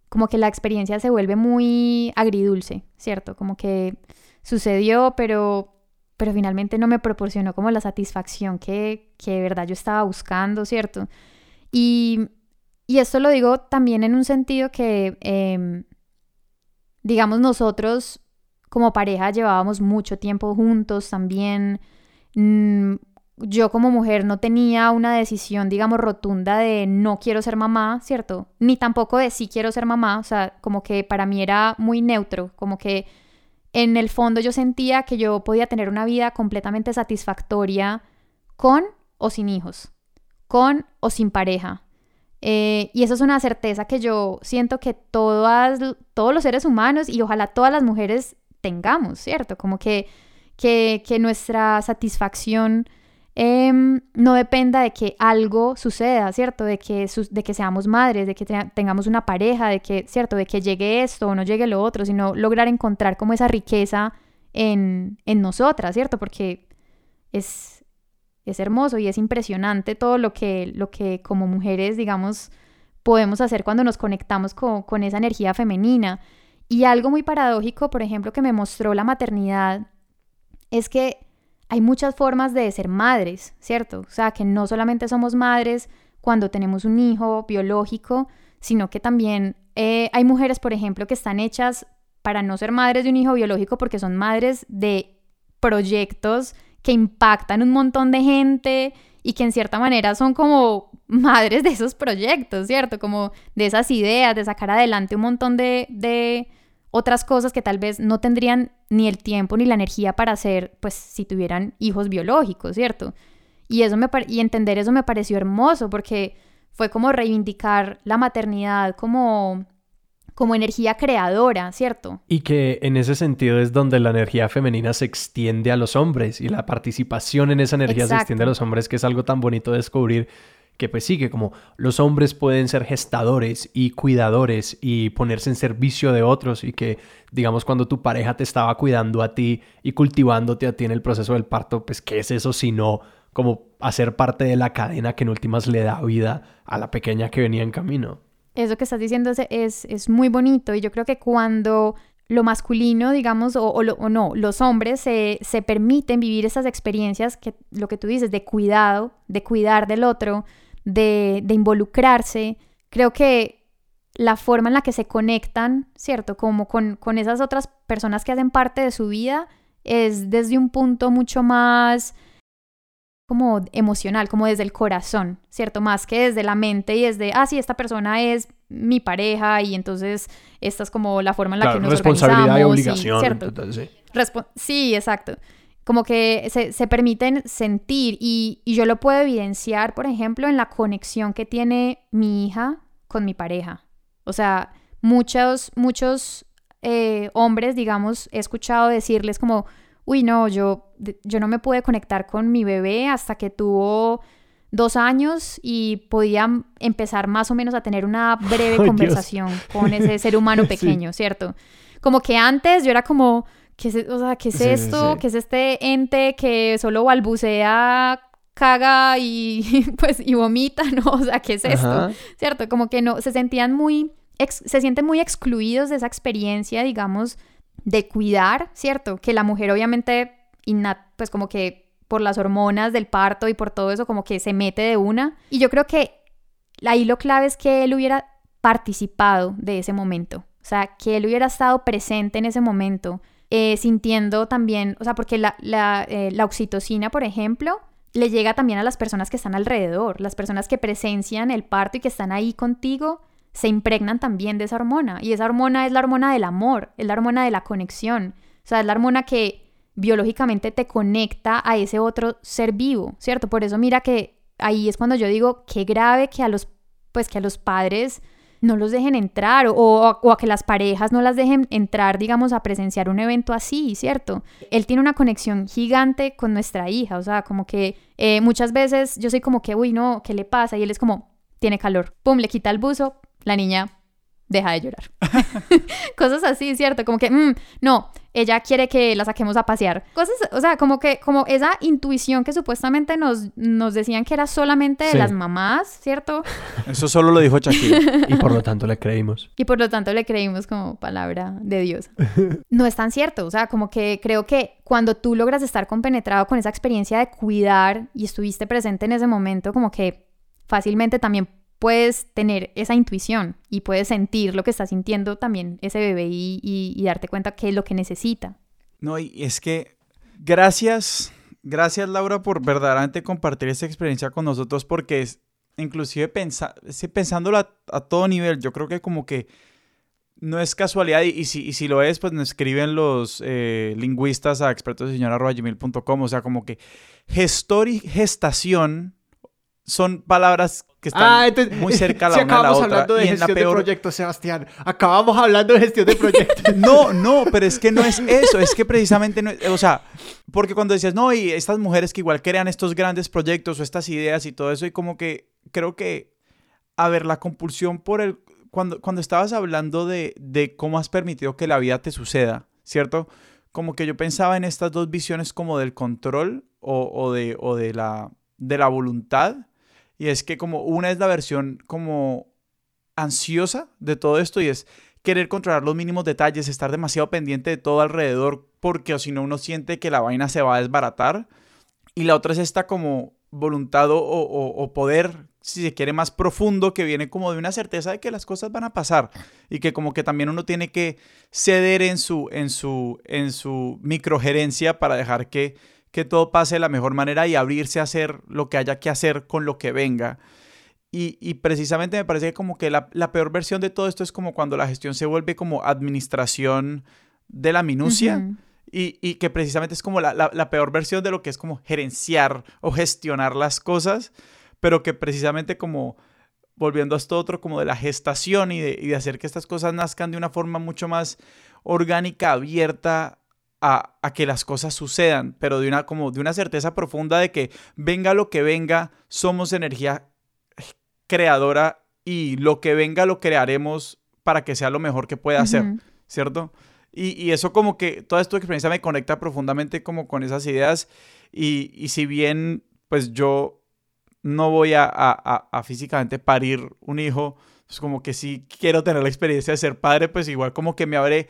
como que la experiencia se vuelve muy agridulce, ¿cierto? Como que sucedió, pero, pero finalmente no me proporcionó como la satisfacción que, que de verdad yo estaba buscando, ¿cierto? Y, y esto lo digo también en un sentido que, eh, digamos, nosotros como pareja llevábamos mucho tiempo juntos también. Mm, yo como mujer no tenía una decisión, digamos, rotunda de no quiero ser mamá, ¿cierto? Ni tampoco de sí quiero ser mamá, o sea, como que para mí era muy neutro, como que en el fondo yo sentía que yo podía tener una vida completamente satisfactoria con o sin hijos, con o sin pareja. Eh, y eso es una certeza que yo siento que todas, todos los seres humanos y ojalá todas las mujeres tengamos, ¿cierto? Como que, que, que nuestra satisfacción eh, no dependa de que algo suceda, ¿cierto? De que, de que seamos madres, de que te tengamos una pareja, de que, ¿cierto? De que llegue esto o no llegue lo otro, sino lograr encontrar como esa riqueza en, en nosotras, ¿cierto? Porque es, es hermoso y es impresionante todo lo que, lo que como mujeres, digamos, podemos hacer cuando nos conectamos con, con esa energía femenina. Y algo muy paradójico, por ejemplo, que me mostró la maternidad, es que hay muchas formas de ser madres, ¿cierto? O sea, que no solamente somos madres cuando tenemos un hijo biológico, sino que también eh, hay mujeres, por ejemplo, que están hechas para no ser madres de un hijo biológico porque son madres de proyectos que impactan un montón de gente y que en cierta manera son como madres de esos proyectos, ¿cierto? Como de esas ideas, de sacar adelante un montón de, de otras cosas que tal vez no tendrían ni el tiempo ni la energía para hacer, pues si tuvieran hijos biológicos, ¿cierto? Y, eso me y entender eso me pareció hermoso porque fue como reivindicar la maternidad como como energía creadora, ¿cierto? Y que en ese sentido es donde la energía femenina se extiende a los hombres y la participación en esa energía se extiende a los hombres, que es algo tan bonito de descubrir que pues sí, que como los hombres pueden ser gestadores y cuidadores y ponerse en servicio de otros y que digamos cuando tu pareja te estaba cuidando a ti y cultivándote a ti en el proceso del parto, pues qué es eso sino como hacer parte de la cadena que en últimas le da vida a la pequeña que venía en camino. Eso que estás diciendo es, es, muy bonito y yo creo que cuando lo masculino, digamos, o, o, no, los hombres se, se, permiten vivir esas experiencias que lo que tú dices, de cuidado, de cuidar del otro, de, de involucrarse, creo que la forma en la que se conectan, ¿cierto? Como con, con esas otras personas que hacen parte de su vida, es desde un punto mucho más como emocional, como desde el corazón, ¿cierto? Más que desde la mente y desde, ah, sí, esta persona es mi pareja y entonces esta es como la forma en la que nos responsabilidad y obligación. ¿cierto? sí. sí, exacto. Como que se, se permiten sentir y, y, yo lo puedo evidenciar, por ejemplo, en la conexión que tiene mi hija con mi pareja. O sea, muchos, muchos eh, hombres, digamos, he escuchado decirles como, uy, no, yo, yo no me pude conectar con mi bebé hasta que tuvo dos años y podía empezar más o menos a tener una breve conversación con ese ser humano pequeño, ¿cierto? Como que antes yo era como, ¿qué es, o sea, ¿qué es esto? ¿Qué es este ente que solo balbucea, caga y pues y vomita, ¿no? O sea, ¿qué es esto? ¿Cierto? Como que no, se sentían muy, se sienten muy excluidos de esa experiencia, digamos, de cuidar, ¿cierto? Que la mujer obviamente, pues como que por las hormonas del parto y por todo eso, como que se mete de una. Y yo creo que ahí lo clave es que él hubiera participado de ese momento. O sea, que él hubiera estado presente en ese momento, eh, sintiendo también, o sea, porque la, la, eh, la oxitocina, por ejemplo, le llega también a las personas que están alrededor, las personas que presencian el parto y que están ahí contigo, se impregnan también de esa hormona. Y esa hormona es la hormona del amor, es la hormona de la conexión. O sea, es la hormona que biológicamente te conecta a ese otro ser vivo, ¿cierto? Por eso mira que ahí es cuando yo digo, qué grave que a los, pues que a los padres no los dejen entrar o, a que las parejas no las dejen entrar, digamos, a presenciar un evento así, ¿cierto? Él tiene una conexión gigante con nuestra hija, o sea, como que eh, muchas veces yo soy como que, uy, no, ¿qué le pasa? Y él es como, tiene calor, pum, le quita el buzo, la niña deja de llorar. Cosas así, ¿cierto? Como que, mm, no, ella quiere que la saquemos a pasear. Cosas, o sea, como que, como esa intuición que supuestamente nos, nos decían que era solamente de las mamás, ¿cierto? Eso solo lo dijo Shakira. y por lo tanto le creímos. Y por lo tanto le creímos como palabra de Dios. No es tan cierto, o sea, como que creo que cuando tú logras estar compenetrado con esa experiencia de cuidar y estuviste presente en ese momento, como que fácilmente también puedes tener esa intuición y puedes sentir lo que está sintiendo también ese bebé y, darte cuenta qué es lo que necesita. No, y es que gracias, gracias Laura por verdaderamente compartir esa experiencia con nosotros porque inclusive pensa, pensándolo a, todo nivel, yo creo que como que no es casualidad y, si, si, lo es, pues nos escriben los eh, lingüistas a expertosseñora.gmail.com, o sea, como que gestor y gestación son palabras que están ah, muy cerca la una de la otra. hablando de gestión de proyectos, Sebastián. Acabamos hablando de gestión de proyectos. no, no, pero es que no es eso. Es que precisamente no O sea, porque cuando decías, no, y estas mujeres que igual crean estos grandes proyectos o estas ideas y todo eso, y como que creo que, a ver, la compulsión por el... Cuando, cuando estabas hablando de, de cómo has permitido que la vida te suceda, ¿cierto? Como que yo pensaba en estas dos visiones como del control o, o de, o de, la, de la voluntad y es que como una es la versión como ansiosa de todo esto y es querer controlar los mínimos detalles, estar demasiado pendiente de todo alrededor porque o si no uno siente que la vaina se va a desbaratar. Y la otra es esta como voluntad o, poder, si se quiere, más profundo que viene como de una certeza de que las cosas van a pasar y que como que también uno tiene que ceder en su, en su, en su microgerencia para dejar que que todo pase de la mejor manera y abrirse a hacer lo que haya que hacer con lo que venga. Y, precisamente me parece como que la, peor versión de todo esto es como cuando la gestión se vuelve como administración de la minucia. y, que precisamente es como la, peor versión de lo que es como gerenciar o gestionar las cosas, pero que precisamente como volviendo a esto otro como de la gestación y de, y de hacer que estas cosas nazcan de una forma mucho más orgánica, abierta a, a, que las cosas sucedan, pero de una, como de una certeza profunda de que venga lo que venga, somos energía creadora y lo que venga lo crearemos para que sea lo mejor que pueda hacer, ¿cierto? Y, eso como que toda esta experiencia me conecta profundamente como con esas ideas y, si bien pues yo no voy a, a, físicamente parir un hijo, pues como que sí quiero tener la experiencia de ser padre, pues igual como que me abre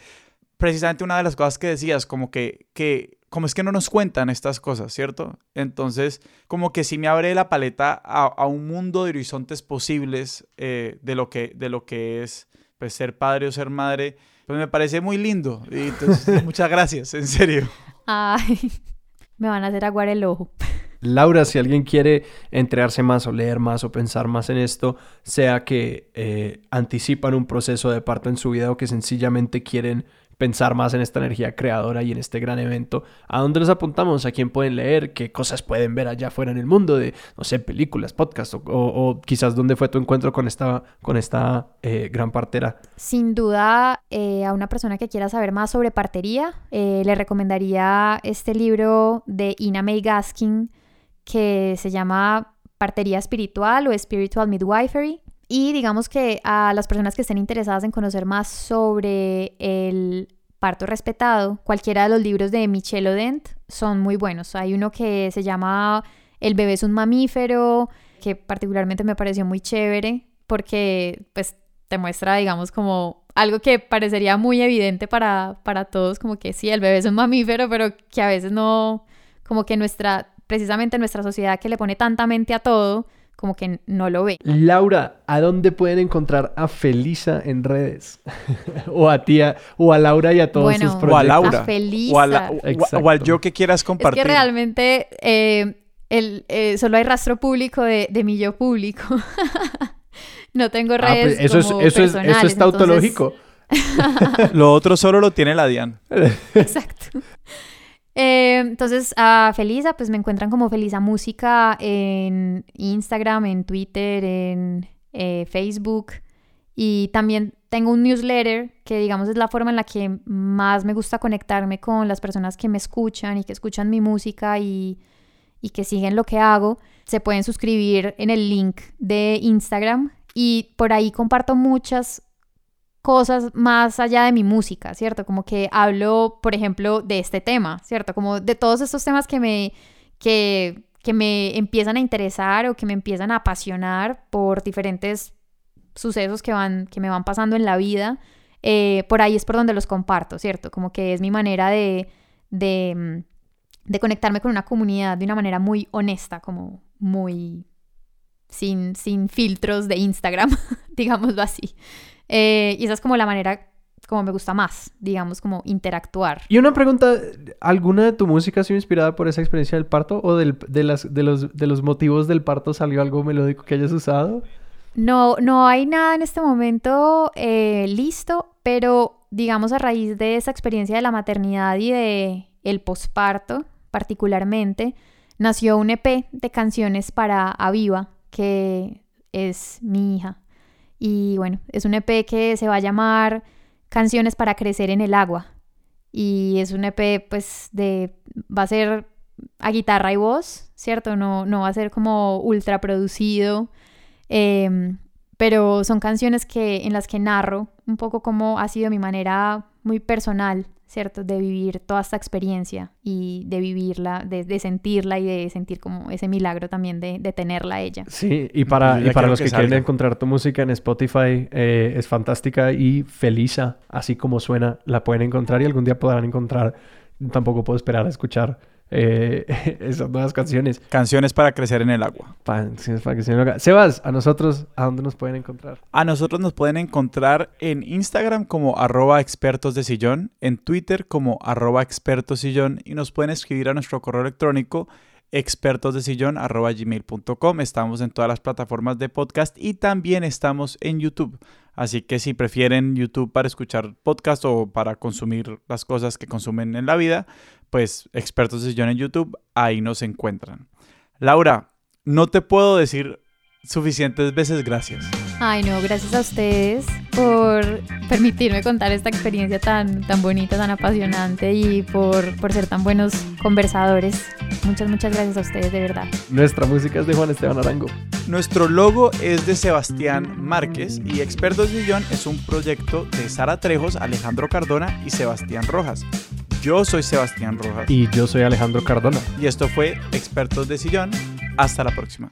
precisamente una de las cosas que decías, como que, que como es que no nos cuentan estas cosas, ¿cierto? Entonces, como que sí me abre la paleta a, un mundo de horizontes posibles eh, de, lo que, de lo que es pues, ser padre o ser madre. Pues me parece muy lindo. Y entonces, muchas gracias, en serio. Ay, me van a hacer aguar el ojo. Laura, si alguien quiere enterarse más o leer más o pensar más en esto, sea que eh, anticipan un proceso de parto en su vida o que sencillamente quieren pensar más en esta energía creadora y en este gran evento. ¿A dónde nos apuntamos? ¿A quién pueden leer? ¿Qué cosas pueden ver allá afuera en el mundo de, no sé, películas, podcasts o, quizás dónde fue tu encuentro con esta, con esta eh, gran partera? Sin duda, eh, a una persona que quiera saber más sobre partería, eh, le recomendaría este libro de Ina May Gaskin que se llama Partería Espiritual o Spiritual Midwifery. Y digamos que a las personas que estén interesadas en conocer más sobre el parto respetado, cualquiera de los libros de Michelle Odent son muy buenos. Hay uno que se llama El bebé es un mamífero, que particularmente me pareció muy chévere porque pues te muestra, digamos, como algo que parecería muy evidente para, para todos, como que sí, el bebé es un mamífero, pero que a veces no, como que nuestra, precisamente nuestra sociedad que le pone tanta mente a todo, como que no lo ve. Laura, ¿a dónde pueden encontrar a Felisa en redes? o a tía, o a Laura y a todos sus proyectos. O a Laura. O, a o, al yo que quieras compartir. Es que realmente eh, el, eh, solo hay rastro público de, mi yo público. no tengo ah, pues redes. es, eso, es, eso es tautológico. lo otro solo lo tiene la Dian. Exacto. Eh, entonces, a Felisa, pues me encuentran como Felisa Música en Instagram, en Twitter, en eh, Facebook. Y también tengo un newsletter que, digamos, es la forma en la que más me gusta conectarme con las personas que me escuchan y que escuchan mi música y, y que siguen lo que hago. Se pueden suscribir en el link de Instagram y por ahí comparto muchas cosas más allá de mi música, ¿cierto? Como que hablo, por ejemplo, de este tema, ¿cierto? Como de todos estos temas que me, que, que me empiezan a interesar o que me empiezan a apasionar por diferentes sucesos que, van, que me van pasando en la vida. Eh, por ahí es por donde los comparto, ¿cierto? Como que es mi manera de, de, de conectarme con una comunidad de una manera muy honesta, como muy sin, sin filtros de Instagram, digámoslo así. Eh, y esa es como la manera como me gusta más, digamos, como interactuar. Y una pregunta, ¿alguna de tu música ha sido inspirada por esa experiencia del parto o del, de, las, de, los, de los motivos del parto salió algo melódico que hayas usado? No, no hay nada en este momento eh, listo, pero digamos a raíz de esa experiencia de la maternidad y de el posparto, particularmente, nació un EP de canciones para Aviva, que es mi hija. Y bueno, es un EP que se va a llamar Canciones para crecer en el agua. Y es un EP pues de... va a ser a guitarra y voz, ¿cierto? No, no va a ser como ultra producido. Em, pero son canciones que, en las que narro un poco cómo ha sido mi manera muy personal ¿cierto? De vivir toda esta experiencia y de vivirla, de, sentirla y de sentir como ese milagro también de, de tenerla ella. Sí, y para, y para los que, quieren encontrar tu música en Spotify, eh, es fantástica y feliza, así como suena, la pueden encontrar y algún día podrán encontrar. Tampoco puedo esperar a escuchar eh, esas nuevas canciones. Canciones para crecer en el agua. Canciones para crecer en el agua. Sebas, a nosotros, ¿a dónde nos pueden encontrar? A nosotros nos pueden encontrar en Instagram como arroba expertos de sillón, en Twitter como arroba expertos sillón y nos pueden escribir a nuestro correo electrónico expertosdesillón.gmail.com. Estamos en todas las plataformas de podcast y también estamos en YouTube. Así que si prefieren YouTube para escuchar podcast o para consumir las cosas que consumen en la vida, pues expertos de sillón en YouTube, ahí nos encuentran. Laura, no te puedo decir suficientes veces gracias. Ay, no, gracias a ustedes por permitirme contar esta experiencia tan, tan bonita, tan apasionante y por, por ser tan buenos conversadores. Muchas, muchas gracias a ustedes, de verdad. Nuestra música es de Juan Esteban Arango. Nuestro logo es de Sebastián Márquez y Expertos de Sillón es un proyecto de Sara Trejos, Alejandro Cardona y Sebastián Rojas. Yo soy Sebastián Rojas. Y yo soy Alejandro Cardona. Y esto fue Expertos de Sillón. Hasta la próxima.